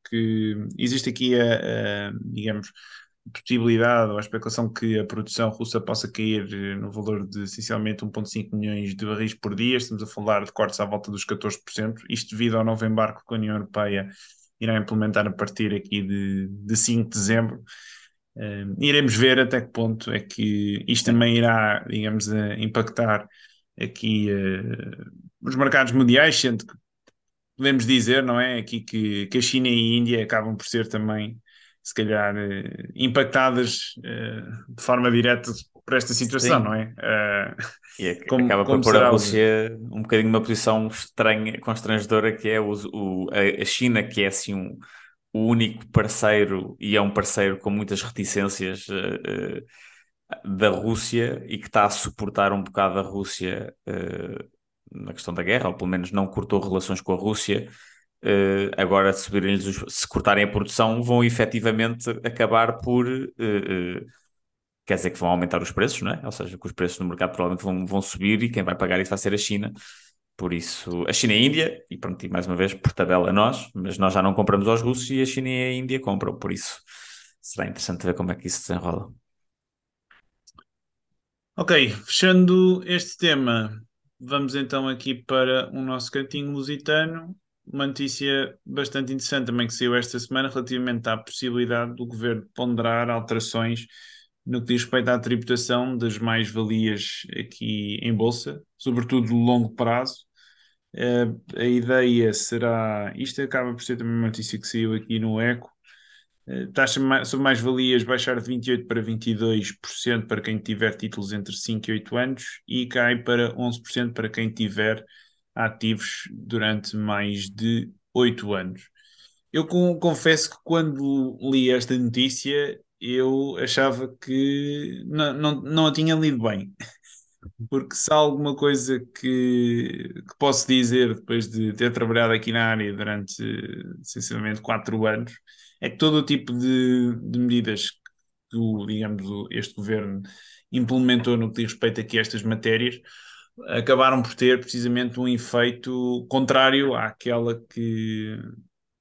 que existe aqui a, a, digamos, possibilidade ou a especulação que a produção russa possa cair eh, no valor de essencialmente 1,5 milhões de barris por dia. Estamos a falar de cortes à volta dos 14%, isto devido ao novo embarque que a União Europeia irá implementar a partir aqui de, de 5 de dezembro. Uh, iremos ver até que ponto é que isto também irá, digamos, impactar aqui uh, os mercados mundiais, sendo que podemos dizer, não é, aqui que, que a China e a Índia acabam por ser também, se calhar, uh, impactadas uh, de forma direta por esta situação, Sim. não é? e como, acaba por pôr a Rússia um bocadinho numa posição estranha, constrangedora, que é o, o a China, que é assim um, o único parceiro e é um parceiro com muitas reticências uh, da Rússia e que está a suportar um bocado a Rússia uh, na questão da guerra, ou pelo menos não cortou relações com a Rússia. Uh, agora, se, se cortarem a produção, vão efetivamente acabar por. Uh, quer dizer que vão aumentar os preços, não é? Ou seja, que os preços no mercado provavelmente vão, vão subir e quem vai pagar isso vai ser a China. Por isso, a China e a Índia, e pronto, e mais uma vez, por tabela nós, mas nós já não compramos aos russos e a China e a Índia compram, por isso será interessante ver como é que isso se desenrola. Ok, fechando este tema, vamos então aqui para o nosso cantinho lusitano. Uma notícia bastante interessante também que saiu esta semana relativamente à possibilidade do governo ponderar alterações no que diz respeito à tributação das mais-valias aqui em Bolsa, sobretudo de longo prazo. Uh, a ideia será, isto acaba por ser também uma notícia que saiu aqui no ECO, eh, taxa sobre mais-valias baixar de 28% para 22% para quem tiver títulos entre 5 e 8 anos e cai para 11% para quem tiver ativos durante mais de 8 anos. Eu con- confesso que quando li esta notícia, eu achava que não, não, não a tinha lido bem. [LAUGHS] Porque se há alguma coisa que, que posso dizer depois de ter trabalhado aqui na área durante, essencialmente, quatro anos, é que todo o tipo de, de medidas que, o, digamos, o- este governo implementou no que diz respeito aqui a estas matérias, acabaram por ter precisamente um efeito contrário àquela que,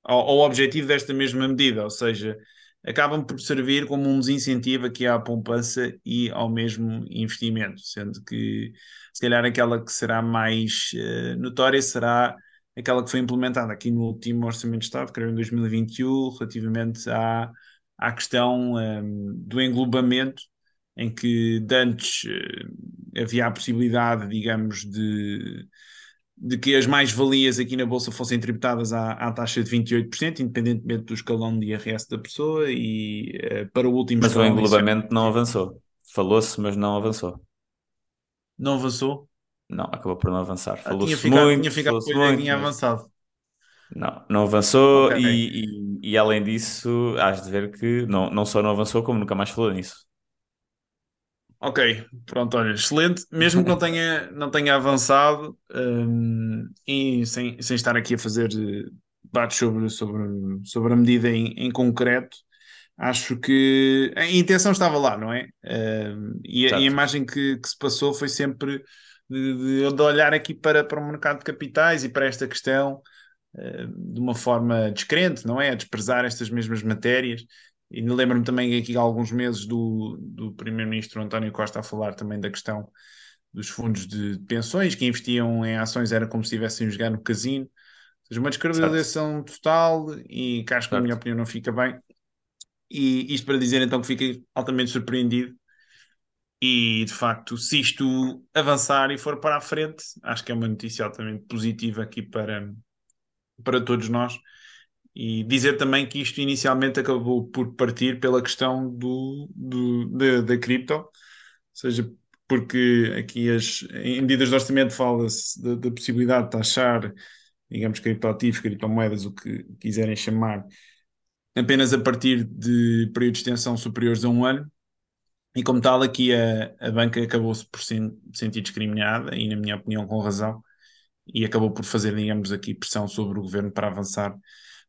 ao, ao objetivo desta mesma medida, ou seja, acabam por servir como um desincentivo aqui à poupança e ao mesmo investimento, sendo que se calhar aquela que será mais eh, notória será aquela que foi implementada aqui no último Orçamento de Estado, creio em 2021, relativamente à, à questão ehm, do englobamento, em que antes eh, havia a possibilidade, digamos, de de que as mais-valias aqui na Bolsa fossem tributadas à, à taxa de 28%, independentemente do escalão de IRS da pessoa, e eh, para o último Mas o isso englobamento não avançou. Falou-se, mas não avançou. não avançou. Não, acabou por não avançar. Ah, Falou-se ficado, tinha muito, ficado que muito, tinha avançado. não, não avançou Ok, e, e, e além disso, has de ver que não, não só não avançou, como nunca mais falou nisso. ok, pronto, olha, excelente. Mesmo que não [LAUGHS] tenha, não tenha avançado, hum, e sem, sem estar aqui a fazer eh, debates sobre, sobre, sobre a medida em, em concreto, Acho que a intenção estava lá, não é? Uh, e, a, e, a, imagem que, que, se passou foi sempre de, de, de, olhar aqui para, para o mercado de capitais e para esta questão uh, de uma forma descrente, não é? A desprezar estas mesmas matérias. E lembro-me também aqui há alguns meses do, do Primeiro-Ministro António Costa a falar também da questão dos fundos de pensões que investiam em ações, era como se estivessem a jogar no casino. Ou seja, uma descredibilização total e que acho que, na minha opinião, não fica bem. E isto para dizer então que fiquei altamente surpreendido. E de facto, se isto avançar e for para a frente, acho que é uma notícia altamente positiva aqui para, para todos nós. E dizer também que isto inicialmente acabou por partir pela questão do, do, da, da cripto, ou seja, porque aqui as, em medidas de orçamento fala-se da, da possibilidade de taxar, digamos, criptoativos, criptomoedas, o que quiserem chamar, apenas a partir de períodos de extensão superiores a um ano. E como tal, aqui a, a banca acabou-se por se sentir discriminada, e na minha opinião com razão, e acabou por fazer, digamos, aqui pressão sobre o governo para avançar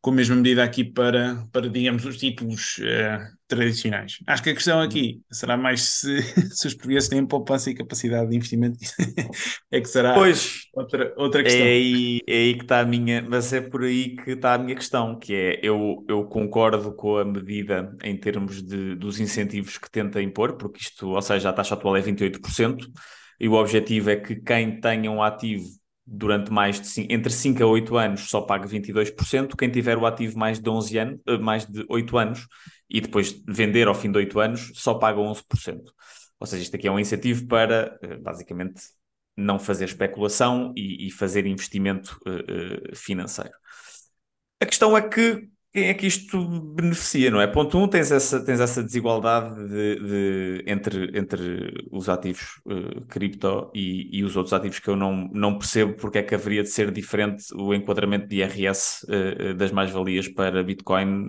com a mesma medida aqui para, para digamos, os títulos uh, tradicionais. Acho que a questão aqui será mais se, [LAUGHS] se os portugueses têm poupança e capacidade de investimento, [LAUGHS] é que será pois, outra, outra questão. É aí, é aí que está a minha, mas é por aí que está a minha questão, que é, eu, eu concordo com a medida em termos de, dos incentivos que tenta impor, porque isto, ou seja, a taxa atual é 28%, e o objetivo é que quem tenha um ativo durante mais de cinco, entre 5 a 8 anos só paga 22%, quem tiver o ativo mais de 11 anos, mais de 8 anos e depois vender ao fim de 8 anos só paga 11%. Ou seja, isto aqui é um incentivo para basicamente não fazer especulação e, e fazer investimento uh, financeiro. A questão é que quem é que isto beneficia, não é? Ponto 1, um, tens essa, tens essa desigualdade de, de, entre, entre os ativos uh, cripto e, e, os outros ativos que eu não, não percebo porque é que haveria de ser diferente o enquadramento de IRS uh, das mais-valias para Bitcoin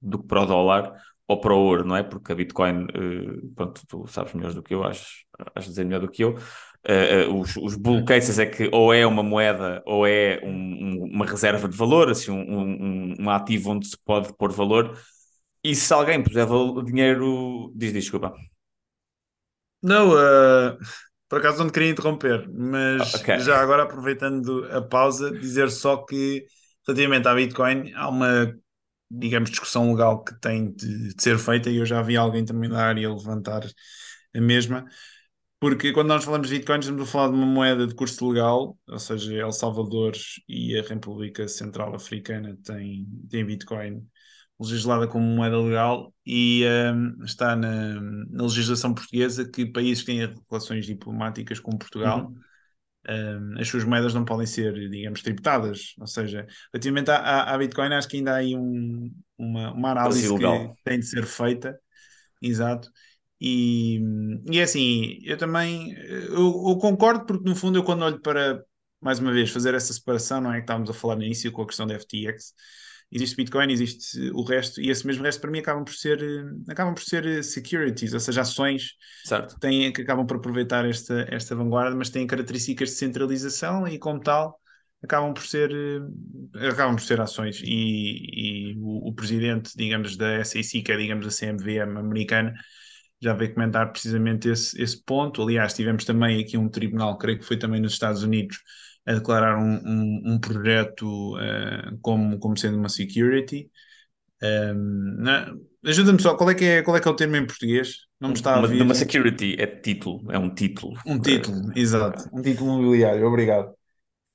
do que para o dólar ou para o ouro, não é? Porque a Bitcoin, uh, pronto, tu sabes melhor do que eu, acho, acho dizer melhor do que eu, Uh, uh, os, os bull cases é que ou é uma moeda ou é um, um, uma reserva de valor, assim, um, um, ativo onde se pode pôr valor. E se alguém puser dinheiro, diz desculpa. Não, uh, por acaso não te queria interromper, mas okay. já agora aproveitando a pausa, dizer só que relativamente à Bitcoin há uma, digamos, discussão legal que tem de, de ser feita e eu já vi alguém também da área levantar a mesma porque quando nós falamos de Bitcoin, estamos a falar de uma moeda de curso legal, ou seja, El Salvador e a República Central Africana têm, têm Bitcoin legislada como moeda legal e um, está na, na, legislação portuguesa que países que têm relações diplomáticas com Portugal, uhum. um, as suas moedas não podem ser, digamos, tributadas. Ou seja, relativamente à, à Bitcoin, acho que ainda há aí um, uma, uma análise que tem de ser feita. Exato. E, e é assim, eu também eu, eu, concordo porque no fundo eu quando olho para, mais uma vez, fazer essa separação, não é? Que estávamos a falar no início com a questão da FTX. Existe Bitcoin, existe o resto, e esse mesmo resto para mim acabam por ser, acabam por ser eh, securities, ou seja, ações certo. que, têm, que acabam por aproveitar esta, esta vanguarda, mas têm características de centralização e, como tal, acabam por ser, eh, acabam por ser ações. E, e o, o, presidente, digamos, da SEC, que é, digamos, a CMVM americana, já veio comentar precisamente esse, esse ponto. Aliás, tivemos também aqui um tribunal, creio que foi também nos Estados Unidos, a declarar um, um, um projeto uh, como, como sendo uma security. Um, ehm, Ajuda-me só, qual é, que é, qual é que é o termo em português? Não me está a vir. Uma security é título, é um título. Um título, exato. Um título mobiliário, obrigado.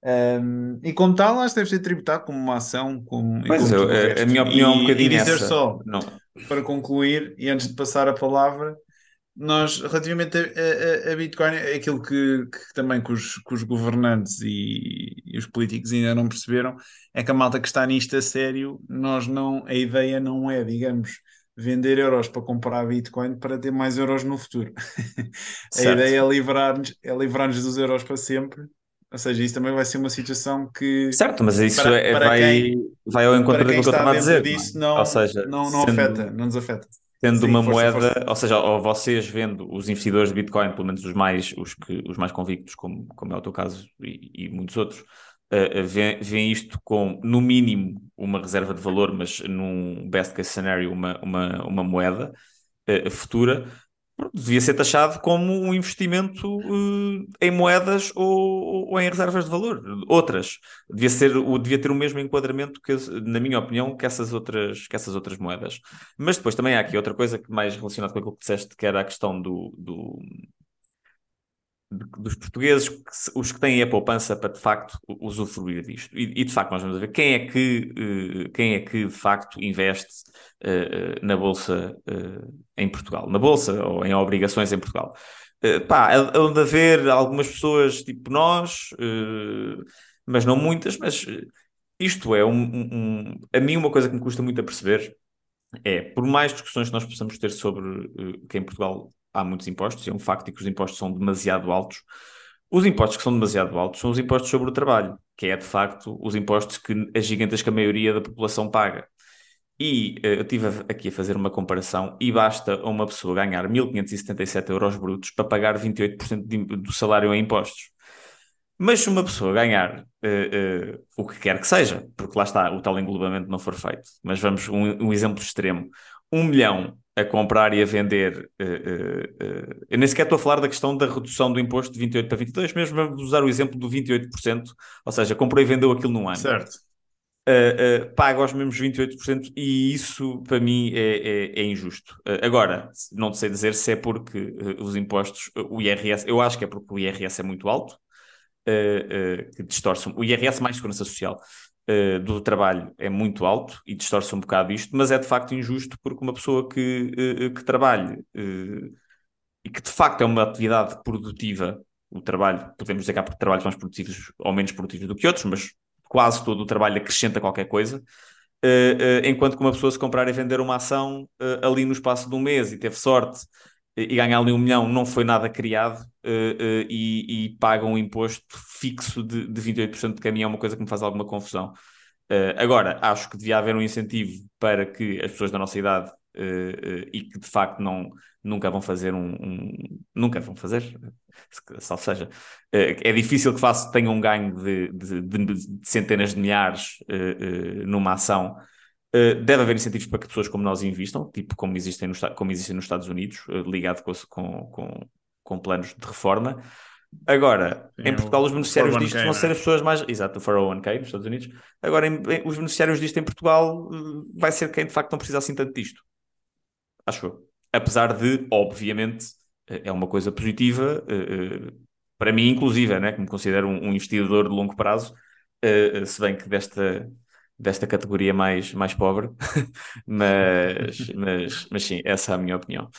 Um, e como tal, acho que deve ser tributado como uma ação. Como, pois como é, a minha opinião é um bocadinho e dizer essa. só, não. Para concluir, e antes de passar a palavra, nós, relativamente a, a, a Bitcoin, é aquilo que, que também que os, que os governantes e, e, os políticos ainda não perceberam é que a malta que está nisto a sério, nós não, a ideia não é, digamos, vender euros para comprar Bitcoin para ter mais euros no futuro. [LAUGHS] a ideia é livrar-nos é livrar dos euros para sempre ou seja, isso também vai ser uma situação que. Certo, mas isso para, é, para vai, quem, vai ao encontro daquilo que eu estava a dizer. Disso, não, ou seja, não, não sendo, afeta, não nos afeta. Tendo Sim, uma força, moeda, força. ou seja, ou vocês vendo os investidores de Bitcoin, pelo menos os mais, os que, os mais convictos, como, como é o teu caso e, e muitos outros, uh, veem, veem isto com, no mínimo, uma reserva de valor, mas num best case scenario, uma, uma, uma moeda uh, futura devia ser taxado como um investimento uh, em moedas ou, ou, em reservas de valor, outras. Devia, ser, devia ter o mesmo enquadramento, que, na minha opinião, que essas, outras, que essas outras moedas. Mas depois também há aqui outra coisa que mais relacionada com aquilo que disseste, que era a questão do, do dos portugueses, os que têm a poupança para de facto usufruir disto. E, de facto nós vamos ver quem é que, uh, quem é que de facto investe uh, na Bolsa uh, em Portugal, na Bolsa ou em obrigações em Portugal. Pá, há de haver algumas pessoas tipo nós, mas não muitas, mas isto é um, um, a mim uma coisa que me custa muito a perceber é, por mais discussões que nós possamos ter sobre que em Portugal há muitos impostos, e é um facto que os impostos são demasiado altos. Os impostos que são demasiado altos são os impostos sobre o trabalho, que é de facto os impostos que a gigantesca maioria da população paga. E uh, eu estive aqui a fazer uma comparação e basta uma pessoa ganhar 1.577 euros brutos para pagar 28% de, do salário em impostos. Mas se uma pessoa ganhar uh, uh, o que quer que seja, porque lá está, o tal englobamento não for feito, mas vamos um, um exemplo extremo, um milhão a comprar e a vender. Uh, uh, eu nem sequer estou a falar da questão da redução do imposto de 28 para 22, mesmo vamos usar o exemplo do 28%, ou seja, comprou e vendeu aquilo num ano. Certo. Uh, paga os mesmos 28% e isso para mim é, é, é injusto. Agora, não sei dizer se é porque os impostos, o IRS, eu acho que é porque o IRS é muito alto, que distorce o IRS mais segurança social uh, do trabalho é muito alto e distorce um bocado isto, mas é de facto injusto porque uma pessoa que, uh, que trabalhe e que de facto é uma atividade produtiva, o trabalho, podemos dizer que há trabalhos mais produtivos ou menos produtivos do que outros, mas quase todo o trabalho acrescenta qualquer coisa. enquanto que uma pessoa se comprar e vender uma ação ali no espaço de um mês e teve sorte e ganhar ali um milhão não foi nada criado uh, uh, e, e paga um imposto fixo de, de 28% de caminho, é uma coisa que me faz alguma confusão. Uh, agora, acho que devia haver um incentivo para que as pessoas da nossa idade e que de facto não, nunca vão fazer um, um nunca vão fazer, ou seja, é difícil que faça, tenha um ganho de, de, de, centenas de milhares numa ação deve haver incentivos para que pessoas como nós investam, tipo como existem, no, como existem nos Estados Unidos, uh, ligado com, com, com, planos de reforma. Agora, Sim, em Portugal, os beneficiários disto vão ser as pessoas mais. Exato, o 401k nos Estados Unidos. Agora, em, em, os beneficiários disto em Portugal uh, vai ser quem de facto não precisa assim tanto disto. Acho eu. Apesar de, obviamente, é uma coisa positiva, para mim, inclusive, né, que me considero um, um investidor de longo prazo, se bem que desta desta categoria mais, mais pobre, [LAUGHS] mas, mas, mas sim, essa é a minha opinião.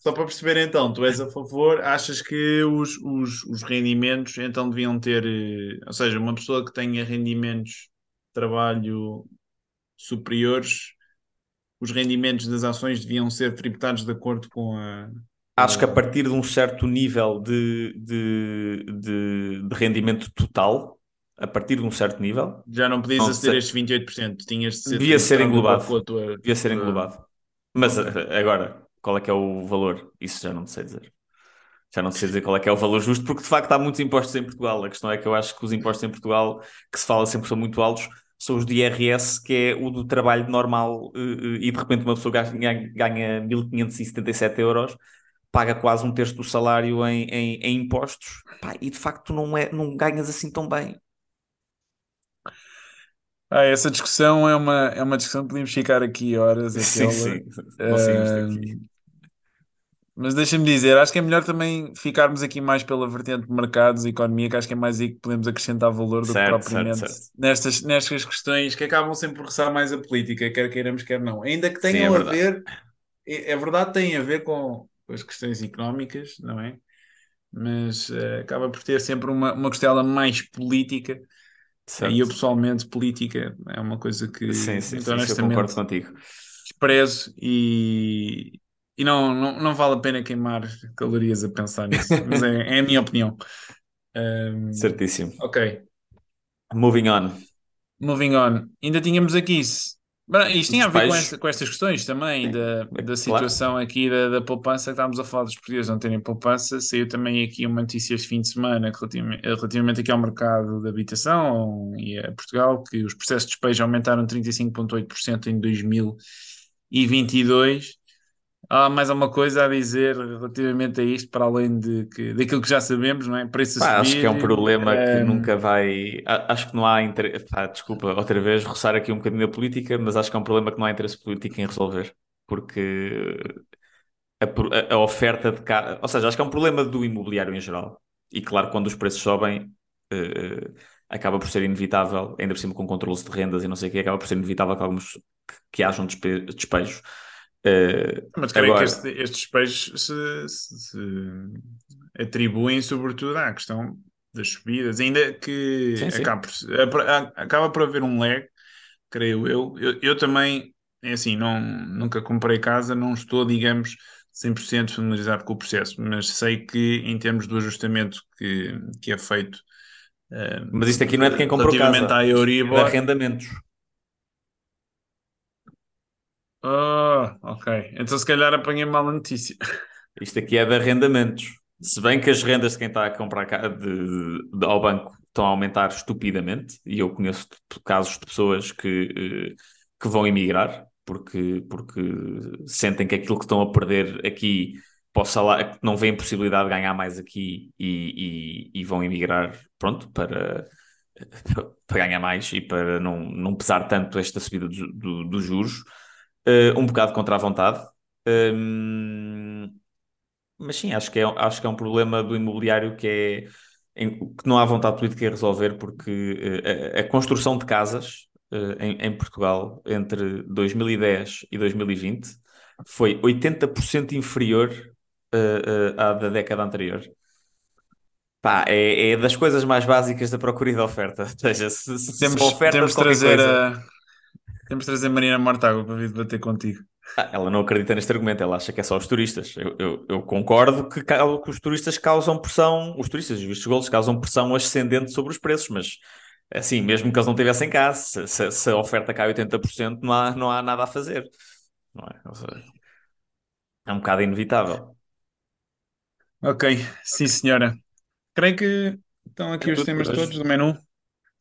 Só para perceber então, tu és a favor, achas que os, os, os rendimentos então deviam ter, eh, ou seja, uma pessoa que tenha rendimentos de trabalho superiores, os rendimentos das ações deviam ser tributados de acordo com a. Acho que a partir de um certo nível de, de, de, de rendimento total, a partir de um certo nível. Já não podias Não aceder a estes 28%, tinhas de ser Devia ser englobado. com a tua- Devia ser englobado. Mas eh, agora, qual é que é o valor? Isso já não sei dizer. Já não sei dizer qual é que é o valor justo, porque de facto há muitos impostos em Portugal. A questão é que eu acho que os impostos em Portugal, que se fala sempre são muito altos, são os de IRS, que é o do trabalho normal, eh, eh, e de repente uma pessoa ganha, ganha 1577 euros, paga quase um terço do salário em, em, em impostos, Pá, e de facto não, é, não ganhas assim tão bem. Ah, essa discussão é uma, é uma discussão que podíamos ficar aqui horas [LAUGHS] Sim, tê-la. sim. Saímos daqui. Mas deixa-me dizer, acho que é melhor também ficarmos aqui mais pela vertente de mercados e economia, que acho que é mais aí que podemos acrescentar valor do que Certo, propriamente certo. Nestas, nestas questões que acabam sempre por roçar mais a política, quer queiramos, quer não. Ainda que Sim, tenham é a verdade. ver, é, é verdade, têm a ver com as questões económicas, não é? Mas eh, acaba por ter sempre uma, uma costela mais política. E eu Certo. pessoalmente, política é uma coisa que, Sim, sim, muito sim, eu concordo contigo. desprezo e, e não, não, não vale a pena queimar calorias a pensar nisso. Mas é, é a minha opinião. Um, Certíssimo. ok, Moving on. moving on. Ainda tínhamos aqui. Isto tinha a ver com, esta- com estas questões também, Sim, da, é da claro. situação aqui da, da poupança, que estávamos a falar dos portugueses não terem poupança. Saiu também aqui uma notícia este fim de semana relativamente, relativamente aqui ao mercado de habitação e a Portugal, que os processos de despejo aumentaram 35,8% em 2022. Há mais alguma coisa a dizer relativamente a isto, para além de que, daquilo que já sabemos, não é? Preço a Pá, acho que é um problema que ehm, nunca vai. a- Acho que não há interesse. Desculpa, outra vez, roçar aqui um bocadinho da política, mas acho que é um problema que não há interesse político em resolver. Porque a, a- a oferta de casa. Ou seja, acho que é um problema do imobiliário em geral. E claro, quando os preços sobem, eh, eh, acaba por ser inevitável, ainda por cima com controles de rendas e não sei o quê, acaba por ser inevitável que, alguns, que, que hajam despe- despejos. Eh, Mas creio agora, que este- estes despejos se, se- se atribuem sobretudo à questão das subidas, ainda que sim, sim. acaba por, a- acaba por haver um lag, creio eu. Eu, eu também, é assim, não, nunca comprei casa, não estou, digamos, 100% familiarizado com o processo, mas sei que em termos do ajustamento que, que é feito eh, Mas isto aqui não é de quem comprou casa, à isto é de Euribor. arrendamentos. Ah, ok. Então se calhar apanhei mal a notícia. Isto aqui é de arrendamentos. Se bem que as rendas de quem está a comprar ca- de, de- ao banco estão a aumentar estupidamente, e eu conheço de- casos de pessoas que, eh, que vão emigrar porque, porque sentem que aquilo que estão a perder aqui salário, que não veem possibilidade de ganhar mais aqui e, e, e vão emigrar, pronto, para, [LAUGHS] para ganhar mais e para não, não pesar tanto esta subida do- do- dos juros. Eh, um bocado contra a vontade. Hum, mas sim, acho que é, acho que é um problema do imobiliário que é em- que não há vontade política em resolver, porque eh, a, a construção de casas eh, em, em Portugal entre 2010 e 2020 foi 80% inferior à da década anterior. Pá, é, é das coisas mais básicas da procura e da oferta. [LAUGHS] Ou seja, se, se, se Temos, a oferta temos trazer coisa. a, temos de trazer Marina Mortágua para vir debater contigo. Ah, ela não acredita neste argumento, ela acha que é só os turistas. Eu, eu, eu concordo que, que os turistas causam pressão, os turistas e os vistos gold causam pressão ascendente sobre os preços, mas assim, mesmo que eles não tivessem cá, se, se- se a oferta cai 80%, não há, não há nada a fazer. Não é? Ou seja, é um bocado inevitável. Ok, sim senhora. Creio que estão aqui É os temas todos do menu.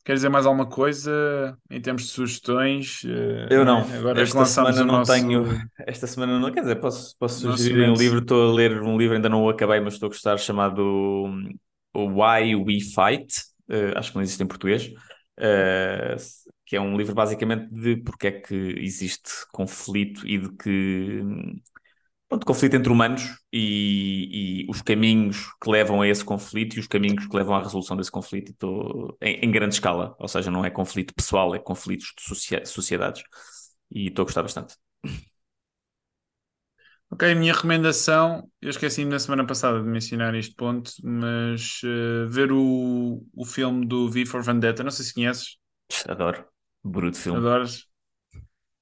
Quer dizer mais alguma coisa em termos de sugestões? eh, Eu não. Agora Esta semana não nosso, tenho. Esta semana não. Quer dizer, posso, posso sugerir um livro. Estou a ler um livro, ainda não o acabei, mas estou a gostar, chamado hum, Why We Fight. Eh, acho que não existe em português. Eh, que é um livro basicamente de porque é que existe conflito e de que. Pronto, conflito entre humanos e, e os caminhos que levam a esse conflito e os caminhos que levam à resolução desse conflito em, em grande escala, ou seja, não é conflito pessoal, é conflitos de sociedades e estou a gostar bastante. Ok, a minha recomendação, eu esqueci-me na semana passada de mencionar este ponto, mas eh, ver o, o filme do V for Vendetta, não sei se conheces, Adoro. Bruto filme. adoras.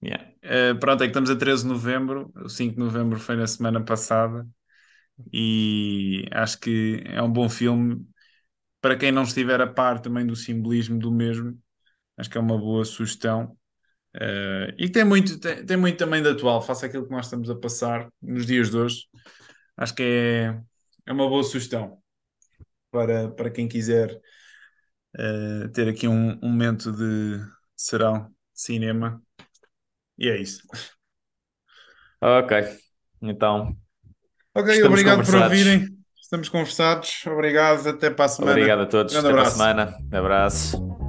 Yeah. Eh, pronto, é que estamos a 13 de novembro, o 5 de novembro foi na semana passada, e acho que é um bom filme. para quem não estiver a par também do simbolismo do mesmo, acho que é uma boa sugestão. Uh, e tem muito, tem, tem, muito também de atual, faça aquilo que nós estamos a passar nos dias de hoje. Acho que é, é uma boa sugestão para, para quem quiser uh, ter aqui um, um momento de serão de cinema. E é isso. Ok, então. Ok, obrigado por ouvirem. Estamos conversados. Obrigado. Até para a semana. Obrigado a todos. Até para a semana. Abraço.